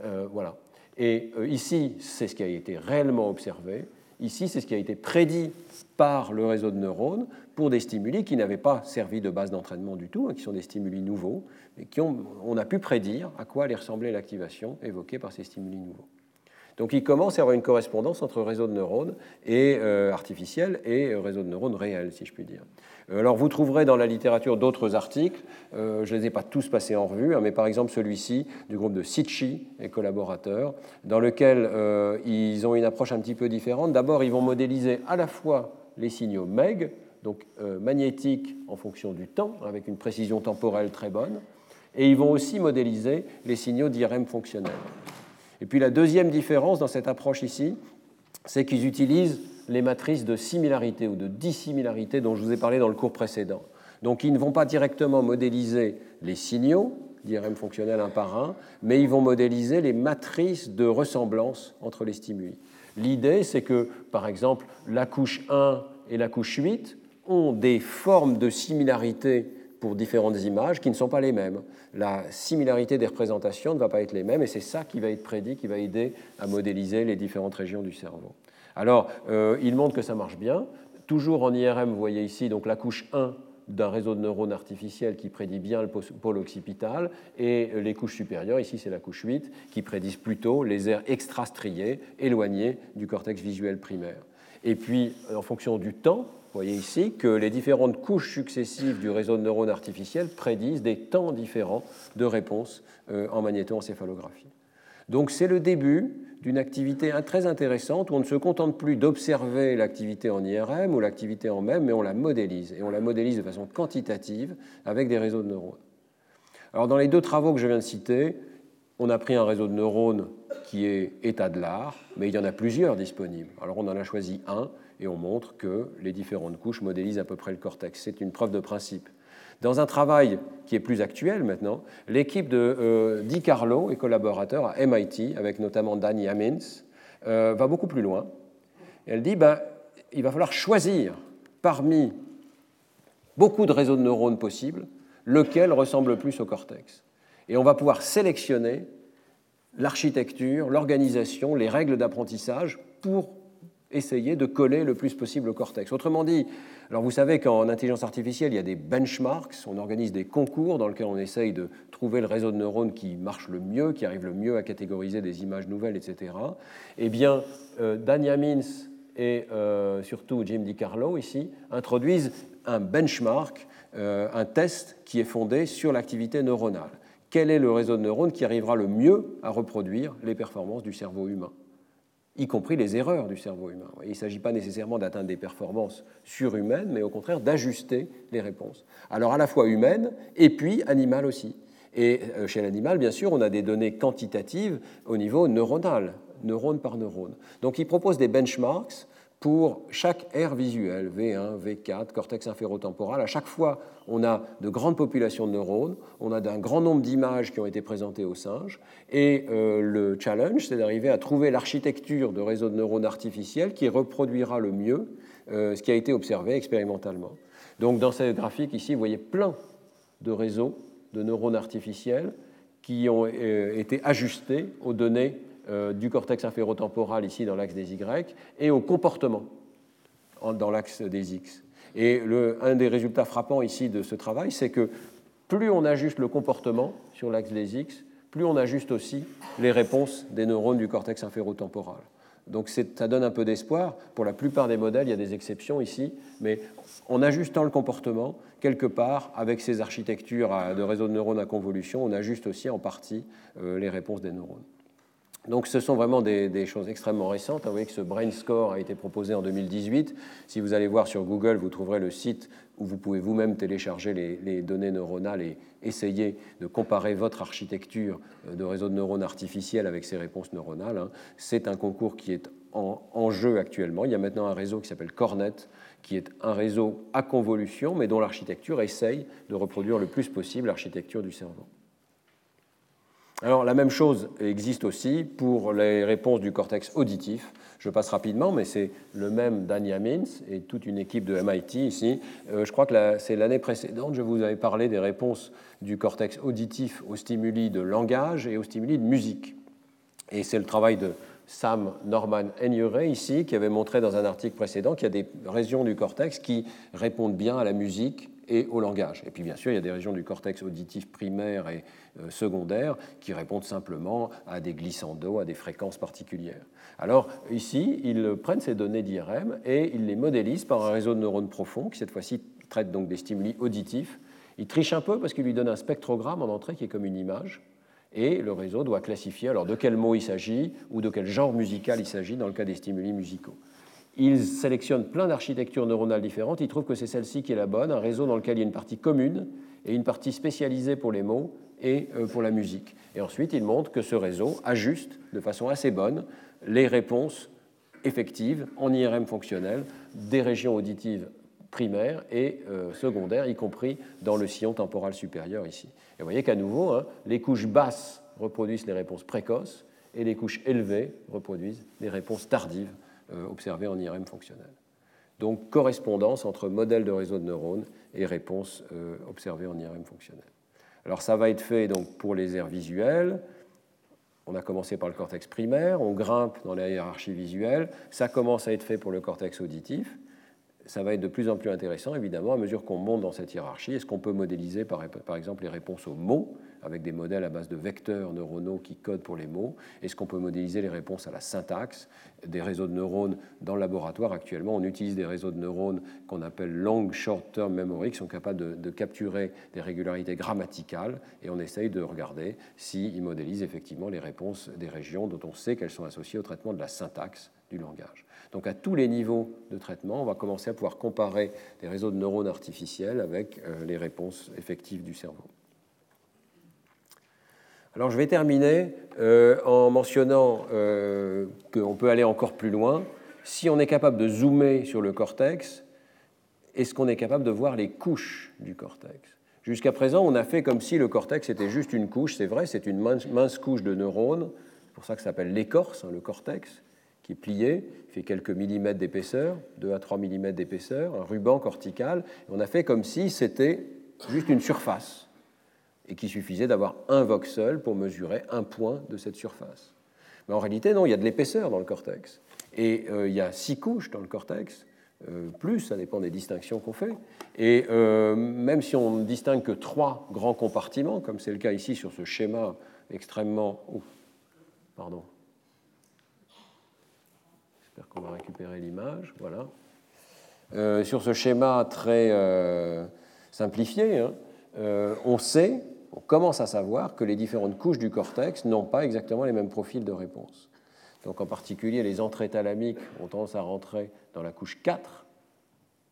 euh, voilà. Et euh, ici, c'est ce qui a été réellement observé. Ici, c'est ce qui a été prédit par le réseau de neurones pour des stimuli qui n'avaient pas servi de base d'entraînement du tout, hein, qui sont des stimuli nouveaux, mais qui ont, on a pu prédire à quoi allait ressembler l'activation évoquée par ces stimuli nouveaux. Donc il commence à avoir une correspondance entre réseau de neurones et, euh, artificiels et euh, réseau de neurones réels, si je puis dire. Euh, alors vous trouverez dans la littérature d'autres articles, je ne les ai pas tous passés en revue, hein, mais par exemple celui-ci du groupe de Sitchi et collaborateurs, dans lequel ils ont une approche un petit peu différente. D'abord, ils vont modéliser à la fois les signaux MEG, donc magnétiques en fonction du temps, avec une précision temporelle très bonne, et ils vont aussi modéliser les signaux d'IRM fonctionnels. Et puis la deuxième différence dans cette approche ici, c'est qu'ils utilisent les matrices de similarité ou de dissimilarité dont je vous ai parlé dans le cours précédent. Donc ils ne vont pas directement modéliser les signaux d'IRM fonctionnel un par un, mais ils vont modéliser les matrices de ressemblance entre les stimuli. L'idée, c'est que, par exemple, la couche 1 et la couche 8 ont des formes de similarité pour différentes images qui ne sont pas les mêmes. La similarité des représentations ne va pas être les mêmes et c'est ça qui va être prédit, qui va aider à modéliser les différentes régions du cerveau. Alors, euh, il montre que ça marche bien. Toujours en IRM, vous voyez ici donc la couche 1 d'un réseau de neurones artificiels qui prédit bien le pôle occipital, et les couches supérieures, ici c'est la couche 8, qui prédisent plutôt les aires extrastriées, éloignées du cortex visuel primaire. Et puis, en fonction du temps, vous voyez ici que les différentes couches successives du réseau de neurones artificiels prédisent des temps différents de réponse euh, en magnétoencéphalographie. Donc c'est le début d'une activité très intéressante où on ne se contente plus d'observer l'activité en IRM ou l'activité en MEM, mais on la modélise. Et on la modélise de façon quantitative avec des réseaux de neurones. Alors dans les deux travaux que je viens de citer, on a pris un réseau de neurones qui est état de l'art, mais il y en a plusieurs disponibles. Alors on en a choisi un et on montre que les différentes couches modélisent à peu près le cortex. C'est une preuve de principe. Dans un travail qui est plus actuel maintenant, l'équipe de euh, Di Carlo et collaborateurs à MIT, avec notamment Danny Amins, euh, va beaucoup plus loin. Elle dit ben, il va falloir choisir parmi beaucoup de réseaux de neurones possibles lequel ressemble le plus au cortex. Et on va pouvoir sélectionner l'architecture, l'organisation, les règles d'apprentissage pour essayer de coller le plus possible au cortex. Autrement dit, alors vous savez qu'en intelligence artificielle, il y a des benchmarks, on organise des concours dans lesquels on essaye de trouver le réseau de neurones qui marche le mieux, qui arrive le mieux à catégoriser des images nouvelles, etc. Eh bien, euh, Dania Mins et euh, surtout Jim DiCarlo ici introduisent un benchmark, euh, un test qui est fondé sur l'activité neuronale. Quel est le réseau de neurones qui arrivera le mieux à reproduire les performances du cerveau humain? Y compris les erreurs du cerveau humain. Il ne s'agit pas nécessairement d'atteindre des performances surhumaines, mais au contraire d'ajuster les réponses. Alors à la fois humaines et puis animales aussi. Et euh, chez l'animal, bien sûr, on a des données quantitatives au niveau neuronal, neurone par neurone. Donc il propose des benchmarks pour chaque aire visuelle, V1, V4, cortex inférotemporal. À chaque fois, on a de grandes populations de neurones, on a un grand nombre d'images qui ont été présentées aux singes, et euh, le challenge, c'est d'arriver à trouver l'architecture de réseau de neurones artificiels qui reproduira le mieux euh, ce qui a été observé expérimentalement. Donc dans cette graphique ici, vous voyez plein de réseaux de neurones artificiels qui ont euh, été ajustés aux données du cortex inférotemporal ici dans l'axe des Y et au comportement dans l'axe des X. Et le, un des résultats frappants ici de ce travail, c'est que plus on ajuste le comportement sur l'axe des X, plus on ajuste aussi les réponses des neurones du cortex inférotemporal. Donc ça donne un peu d'espoir. Pour la plupart des modèles, il y a des exceptions ici, mais en ajustant le comportement, quelque part, avec ces architectures de réseaux de neurones à convolution, on ajuste aussi en partie euh, les réponses des neurones. Donc ce sont vraiment des, choses extrêmement récentes. Vous voyez que ce Brain Score a été proposé en 2018. Si vous allez voir sur Google, vous trouverez le site où vous pouvez vous-même télécharger les, données neuronales et essayer de comparer votre architecture de réseau de neurones artificiels avec ces réponses neuronales. Hein. C'est un concours qui est en, en, jeu actuellement. Il y a maintenant un réseau qui s'appelle Cornet, qui est un réseau à convolution, mais dont l'architecture essaye de reproduire le plus possible l'architecture du cerveau. Alors la même chose existe aussi pour les réponses du cortex auditif. Je passe rapidement, mais c'est le même Dania Mins et toute une équipe de MIT ici. Euh, je crois que c'est l'année précédente, je vous avais parlé des réponses du cortex auditif aux stimuli de langage et aux stimuli de musique. Et c'est le travail de Sam Norman Enyure ici, qui avait montré dans un article précédent qu'il y a des régions du cortex qui répondent bien à la musique et au langage. Et puis bien sûr, il y a des régions du cortex auditif primaire et euh, secondaire qui répondent simplement à des glissandos, à des fréquences particulières. Alors ici, ils prennent ces données d'IRM et ils les modélisent par un réseau de neurones profonds qui cette fois-ci traite donc des stimuli auditifs. Ils trichent un peu parce qu'ils lui donnent un spectrogramme en entrée qui est comme une image et le réseau doit classifier alors de quel mot il s'agit ou de quel genre musical il s'agit dans le cas des stimuli musicaux. Ils sélectionnent plein d'architectures neuronales différentes. Ils trouvent que c'est celle-ci qui est la bonne, un réseau dans lequel il y a une partie commune et une partie spécialisée pour les mots et euh, pour la musique. Et ensuite, ils montrent que ce réseau ajuste de façon assez bonne les réponses effectives en IRM fonctionnel des régions auditives primaires et euh, secondaires, y compris dans le sillon temporal supérieur ici. Et vous voyez qu'à nouveau, hein, les couches basses reproduisent les réponses précoces et les couches élevées reproduisent des réponses tardives observées en IRM fonctionnel. Donc correspondance entre modèle de réseau de neurones et réponses euh, observées en IRM fonctionnel. Alors ça va être fait donc pour les aires visuelles. On a commencé par le cortex primaire, on grimpe dans la hiérarchie visuelle. Ça commence à être fait pour le cortex auditif ça va être de plus en plus intéressant, évidemment, à mesure qu'on monte dans cette hiérarchie. Est-ce qu'on peut modéliser, par, exemple, les réponses aux mots, avec des modèles à base de vecteurs neuronaux qui codent pour les mots? Est-ce qu'on peut modéliser les réponses à la syntaxe Des réseaux de neurones dans le laboratoire, actuellement, on utilise des réseaux de neurones qu'on appelle long short-term memory, qui sont capables de, de, capturer des régularités grammaticales, et on essaye de regarder s'ils modélisent effectivement les réponses des régions dont on sait qu'elles sont associées au traitement de la syntaxe du langage. Donc à tous les niveaux de traitement, on va commencer à pouvoir comparer des réseaux de neurones artificiels avec euh, les réponses effectives du cerveau. Alors je vais terminer euh, en mentionnant euh, qu'on peut aller encore plus loin. Si on est capable de zoomer sur le cortex, est-ce qu'on est capable de voir les couches du cortex? Jusqu'à présent, on a fait comme si le cortex était juste une couche. C'est vrai, c'est une mince, couche de neurones. C'est pour ça que ça s'appelle l'écorce, hein, le cortex qui est plié, fait quelques millimètres d'épaisseur, 2 à 3 millimètres d'épaisseur, un ruban cortical. on a fait comme si c'était juste une surface et qu'il suffisait d'avoir un voxel pour mesurer un point de cette surface. Mais en réalité, non, il y a de l'épaisseur dans le cortex. Et euh, il y a six couches dans le cortex, euh, plus, ça dépend des distinctions qu'on fait. Et euh, même si on ne distingue que trois grands compartiments, comme c'est le cas ici sur ce schéma extrêmement... pardon, J'espère qu'on va récupérer l'image. Voilà. Euh, sur ce schéma très euh, simplifié, hein, euh, on sait, on commence à savoir que les différentes couches du cortex n'ont pas exactement les mêmes profils de réponse. Donc en particulier, les entrées thalamiques ont tendance à rentrer dans la couche 4,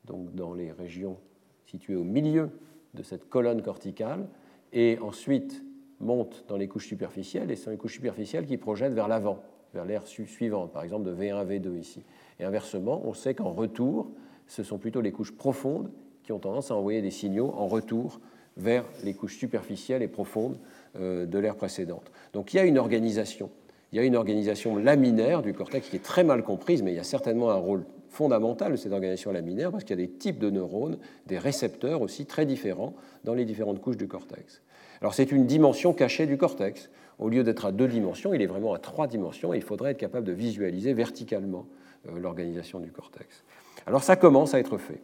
donc dans les régions situées au milieu de cette colonne corticale, et ensuite montent dans les couches superficielles, et ce sont les couches superficielles qui projettent vers l'avant vers l'ère suivante, par exemple de V1, V2 ici. Et inversement, on sait qu'en retour, ce sont plutôt les couches profondes qui ont tendance à envoyer des signaux en retour vers les couches superficielles et profondes euh, de l'ère précédente. Donc il y a une organisation. Il y a une organisation laminaire du cortex qui est très mal comprise, mais il y a certainement un rôle fondamental de cette organisation laminaire parce qu'il y a des types de neurones, des récepteurs aussi très différents dans les différentes couches du cortex. Alors c'est une dimension cachée du cortex au lieu d'être à deux dimensions, il est vraiment à trois dimensions et il faudrait être capable de visualiser verticalement euh, l'organisation du cortex. Alors ça commence à être fait.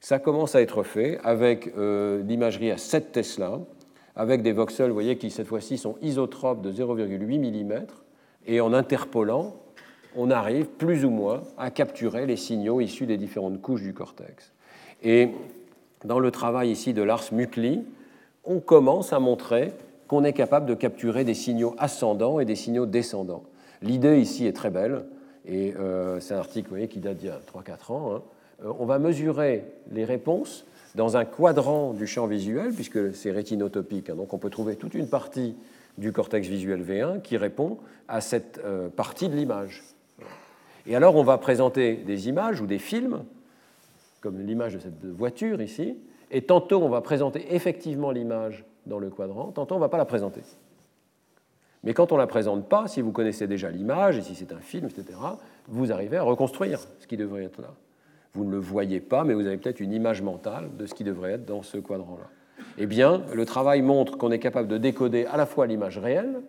Ça commence à être fait avec euh, l'imagerie à 7 Tesla, avec des voxels, vous voyez, qui cette fois-ci sont isotropes de 0,8 mm, et en interpolant, on arrive plus ou moins à capturer les signaux issus des différentes couches du cortex. Et dans le travail ici de Lars Mukli, on commence à montrer qu'on est capable de capturer des signaux ascendants et des signaux descendants. L'idée ici est très belle, et euh, c'est un article voyez, qui date d'il y a 3-4 ans. Hein. Euh, on va mesurer les réponses dans un quadrant du champ visuel, puisque c'est rétinotopique, hein. donc on peut trouver toute une partie du cortex visuel V1 qui répond à cette euh, partie de l'image. Et alors on va présenter des images ou des films, comme l'image de cette voiture ici, et tantôt on va présenter effectivement l'image dans le quadrant, tantôt on ne va pas la présenter. Mais quand on ne la présente pas, si vous connaissez déjà l'image, et si c'est un film, etc., vous arrivez à reconstruire ce qui devrait être là. Vous ne le voyez pas, mais vous avez peut-être une image mentale de ce qui devrait être dans ce quadrant-là. Eh bien, le travail montre qu'on est capable de décoder à la fois l'image réelle,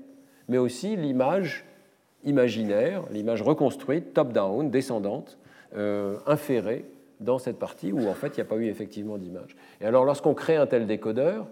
mais aussi l'image imaginaire, l'image reconstruite, top-down, descendante, euh, inférée dans cette partie où en fait il n'y a pas eu effectivement d'image. Et alors lorsqu'on crée un tel décodeur,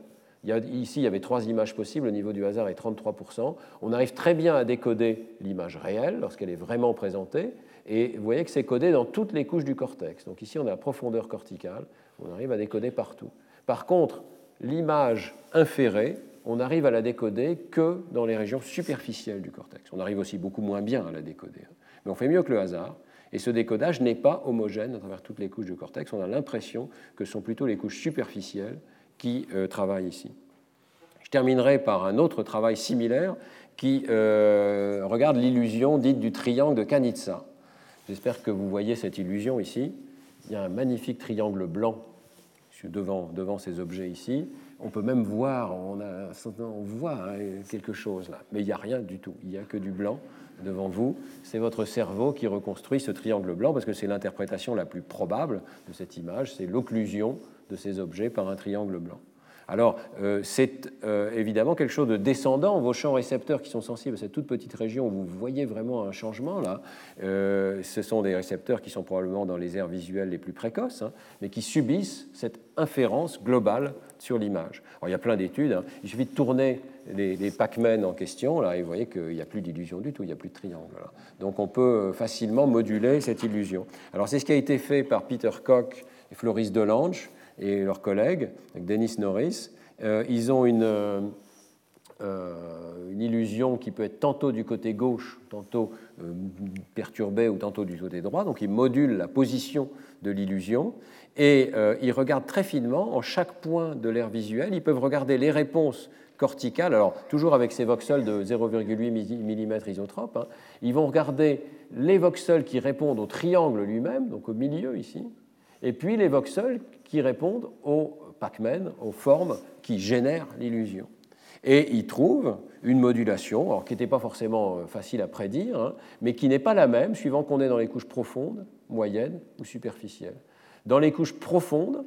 ici, il y avait trois images possibles, le niveau du hasard est 33%. On arrive très bien à décoder l'image réelle lorsqu'elle est vraiment présentée, et vous voyez que c'est codé dans toutes les couches du cortex. Donc ici, on a la profondeur corticale, on arrive à décoder partout. Par contre, l'image inférée, on arrive à la décoder que dans les régions superficielles du cortex. On arrive aussi beaucoup moins bien à la décoder, mais on fait mieux que le hasard. Et ce décodage n'est pas homogène à travers toutes les couches du cortex. On a l'impression que ce sont plutôt les couches superficielles qui euh, travaillent ici. Je terminerai par un autre travail similaire qui euh, regarde l'illusion dite du triangle de Kanitsa. J'espère que vous voyez cette illusion ici. Il y a un magnifique triangle blanc devant, ces objets ici. On peut même voir, on voit hein, quelque chose là, mais il n'y a rien du tout. Il n'y a que du blanc devant vous. C'est votre cerveau qui reconstruit ce triangle blanc parce que c'est l'interprétation la plus probable de cette image, c'est l'occlusion de ces objets par un triangle blanc. Alors, euh, c'est euh, évidemment quelque chose de descendant. Vos champs récepteurs qui sont sensibles à cette toute petite région où vous voyez vraiment un changement, là, euh, ce sont des récepteurs qui sont probablement dans les aires visuelles les plus précoces, hein, mais qui subissent cette inférence globale sur l'image. il y a plein d'études. Hein. Il suffit de tourner les, Pac-Man en question, là, et vous voyez qu'il n'y a plus d'illusion du tout, il n'y a plus de triangle. Donc, on peut facilement moduler cette illusion. Alors, c'est ce qui a été fait par Peter Koch et Floris Delange et leurs collègues, avec Denis Norris, euh, ils ont une, euh, une, illusion qui peut être tantôt du côté gauche, tantôt euh, perturbée ou tantôt du côté droit. Donc ils modulent la position de l'illusion et ils regardent très finement en chaque point de l'air visuel. Ils peuvent regarder les réponses corticales, alors toujours avec ces voxels de 0,8 mm isotropes. Hein. Ils vont regarder les voxels qui répondent au triangle lui-même, donc au milieu ici, et puis les voxels qui répondent aux Pac-Man, aux formes qui génèrent l'illusion. Et ils trouvent une modulation, qui n'était pas forcément euh, facile à prédire, hein, mais qui n'est pas la même suivant qu'on est dans les couches profondes, moyennes ou superficielles. Dans les couches profondes,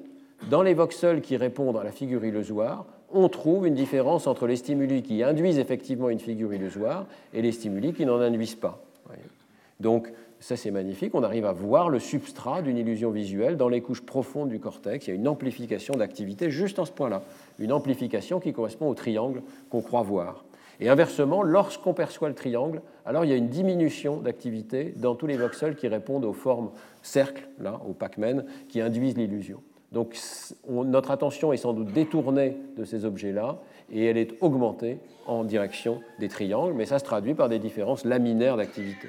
dans les voxels qui répondent à la figure illusoire, on trouve une différence entre les stimuli qui induisent effectivement une figure illusoire et les stimuli qui n'en induisent pas. Donc, ça c'est magnifique, on arrive à voir le substrat d'une illusion visuelle dans les couches profondes du cortex. Il y a une amplification d'activité juste en ce point-là, une amplification qui correspond au triangle qu'on croit voir. Et inversement, lorsqu'on perçoit le triangle, alors il y a une diminution d'activité dans tous les voxels qui répondent aux formes cercles, là, au Pac-Man, qui induisent l'illusion. Donc notre attention est sans doute détournée de ces objets-là et elle est augmentée en direction des triangles, mais ça se traduit par des différences laminaires d'activité.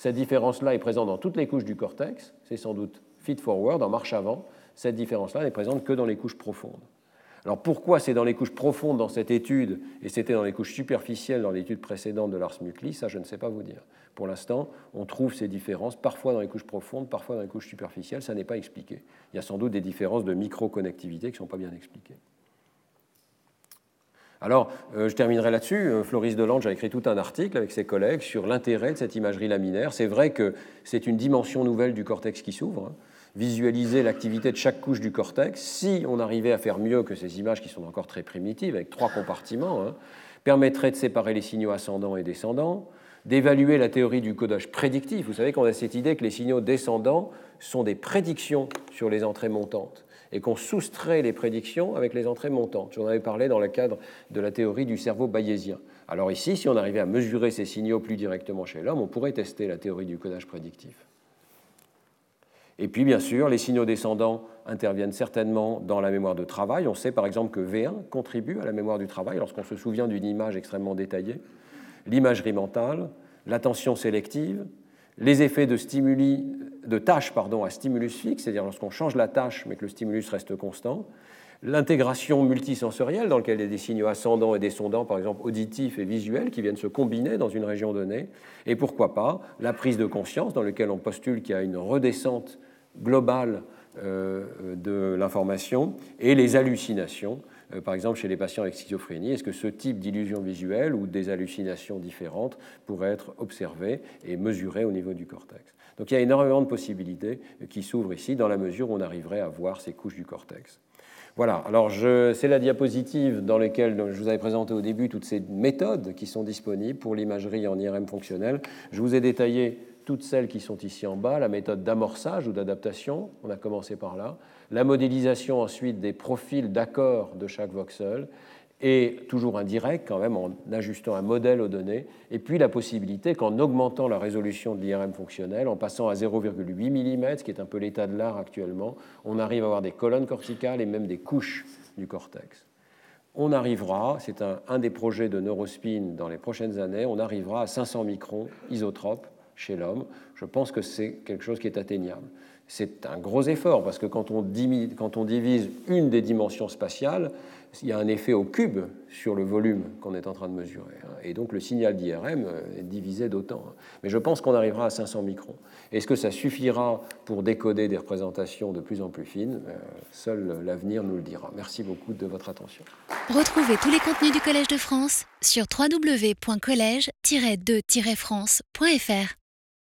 Cette différence-là est présente dans toutes les couches du cortex, c'est sans doute feed-forward, en marche avant. Cette différence-là n'est présente que dans les couches profondes. Alors pourquoi c'est dans les couches profondes dans cette étude et c'était dans les couches superficielles dans l'étude précédente de Lars ça je ne sais pas vous dire. Pour l'instant, on trouve ces différences parfois dans les couches profondes, parfois dans les couches superficielles, ça n'est pas expliqué. Il y a sans doute des différences de micro-connectivité qui ne sont pas bien expliquées. Alors, euh, je terminerai là-dessus. Euh, Floris Delange a écrit tout un article avec ses collègues sur l'intérêt de cette imagerie laminaire. C'est vrai que c'est une dimension nouvelle du cortex qui s'ouvre. Hein. Visualiser l'activité de chaque couche du cortex, si on arrivait à faire mieux que ces images qui sont encore très primitives, avec trois compartiments, hein, permettrait de séparer les signaux ascendants et descendants, d'évaluer la théorie du codage prédictif. Vous savez qu'on a cette idée que les signaux descendants sont des prédictions sur les entrées montantes et qu'on soustrait les prédictions avec les entrées montantes. J'en avais parlé dans le cadre de la théorie du cerveau bayésien. Alors ici, si on arrivait à mesurer ces signaux plus directement chez l'homme, on pourrait tester la théorie du codage prédictif. Et puis, bien sûr, les signaux descendants interviennent certainement dans la mémoire de travail. On sait par exemple que V1 contribue à la mémoire du travail lorsqu'on se souvient d'une image extrêmement détaillée. L'imagerie mentale, l'attention sélective, les effets de, stimuli, de tâche à stimulus fixe, c'est-à-dire lorsqu'on change la tâche mais que le stimulus reste constant, l'intégration multisensorielle dans laquelle il y a des signaux ascendants et descendants, par exemple auditifs et visuels, qui viennent se combiner dans une région donnée, et pourquoi pas la prise de conscience dans laquelle on postule qu'il y a une redescente globale euh, de l'information, et les hallucinations euh, par exemple chez les patients avec schizophrénie, est-ce que ce type d'illusion visuelle ou des hallucinations différentes pourraient être observées et mesurées au niveau du cortex? Donc il y a énormément de possibilités qui s'ouvrent ici dans la mesure où on arriverait à voir ces couches du cortex. Voilà, alors c'est la diapositive dans laquelle je vous avais présenté au début toutes ces méthodes qui sont disponibles pour l'imagerie en IRM fonctionnelle. Je vous ai détaillé toutes celles qui sont ici en bas, la méthode d'amorçage ou d'adaptation, on a commencé par là, la modélisation ensuite des profils d'accord de chaque voxel, et toujours indirect quand même en ajustant un modèle aux données, et puis la possibilité qu'en augmentant la résolution de l'IRM fonctionnel, en passant à 0,8 mm, ce qui est un peu l'état de l'art actuellement, on arrive à avoir des colonnes corticales et même des couches du cortex. On arrivera, c'est un, un des projets de Neurospin dans les prochaines années, on arrivera à 500 microns isotropes chez l'homme. Je pense que c'est quelque chose qui est atteignable. C'est un gros effort parce que quand on, divise une des dimensions spatiales, il y a un effet au cube sur le volume qu'on est en train de mesurer. Hein. Et donc le signal d'IRM est divisé d'autant. Hein. Mais je pense qu'on arrivera à 500 microns. Est-ce que ça suffira pour décoder des représentations de plus en plus fines? Euh, Seul l'avenir nous le dira. Merci beaucoup de votre attention. Retrouvez tous les contenus du Collège de France sur www.colège-2-france.fr.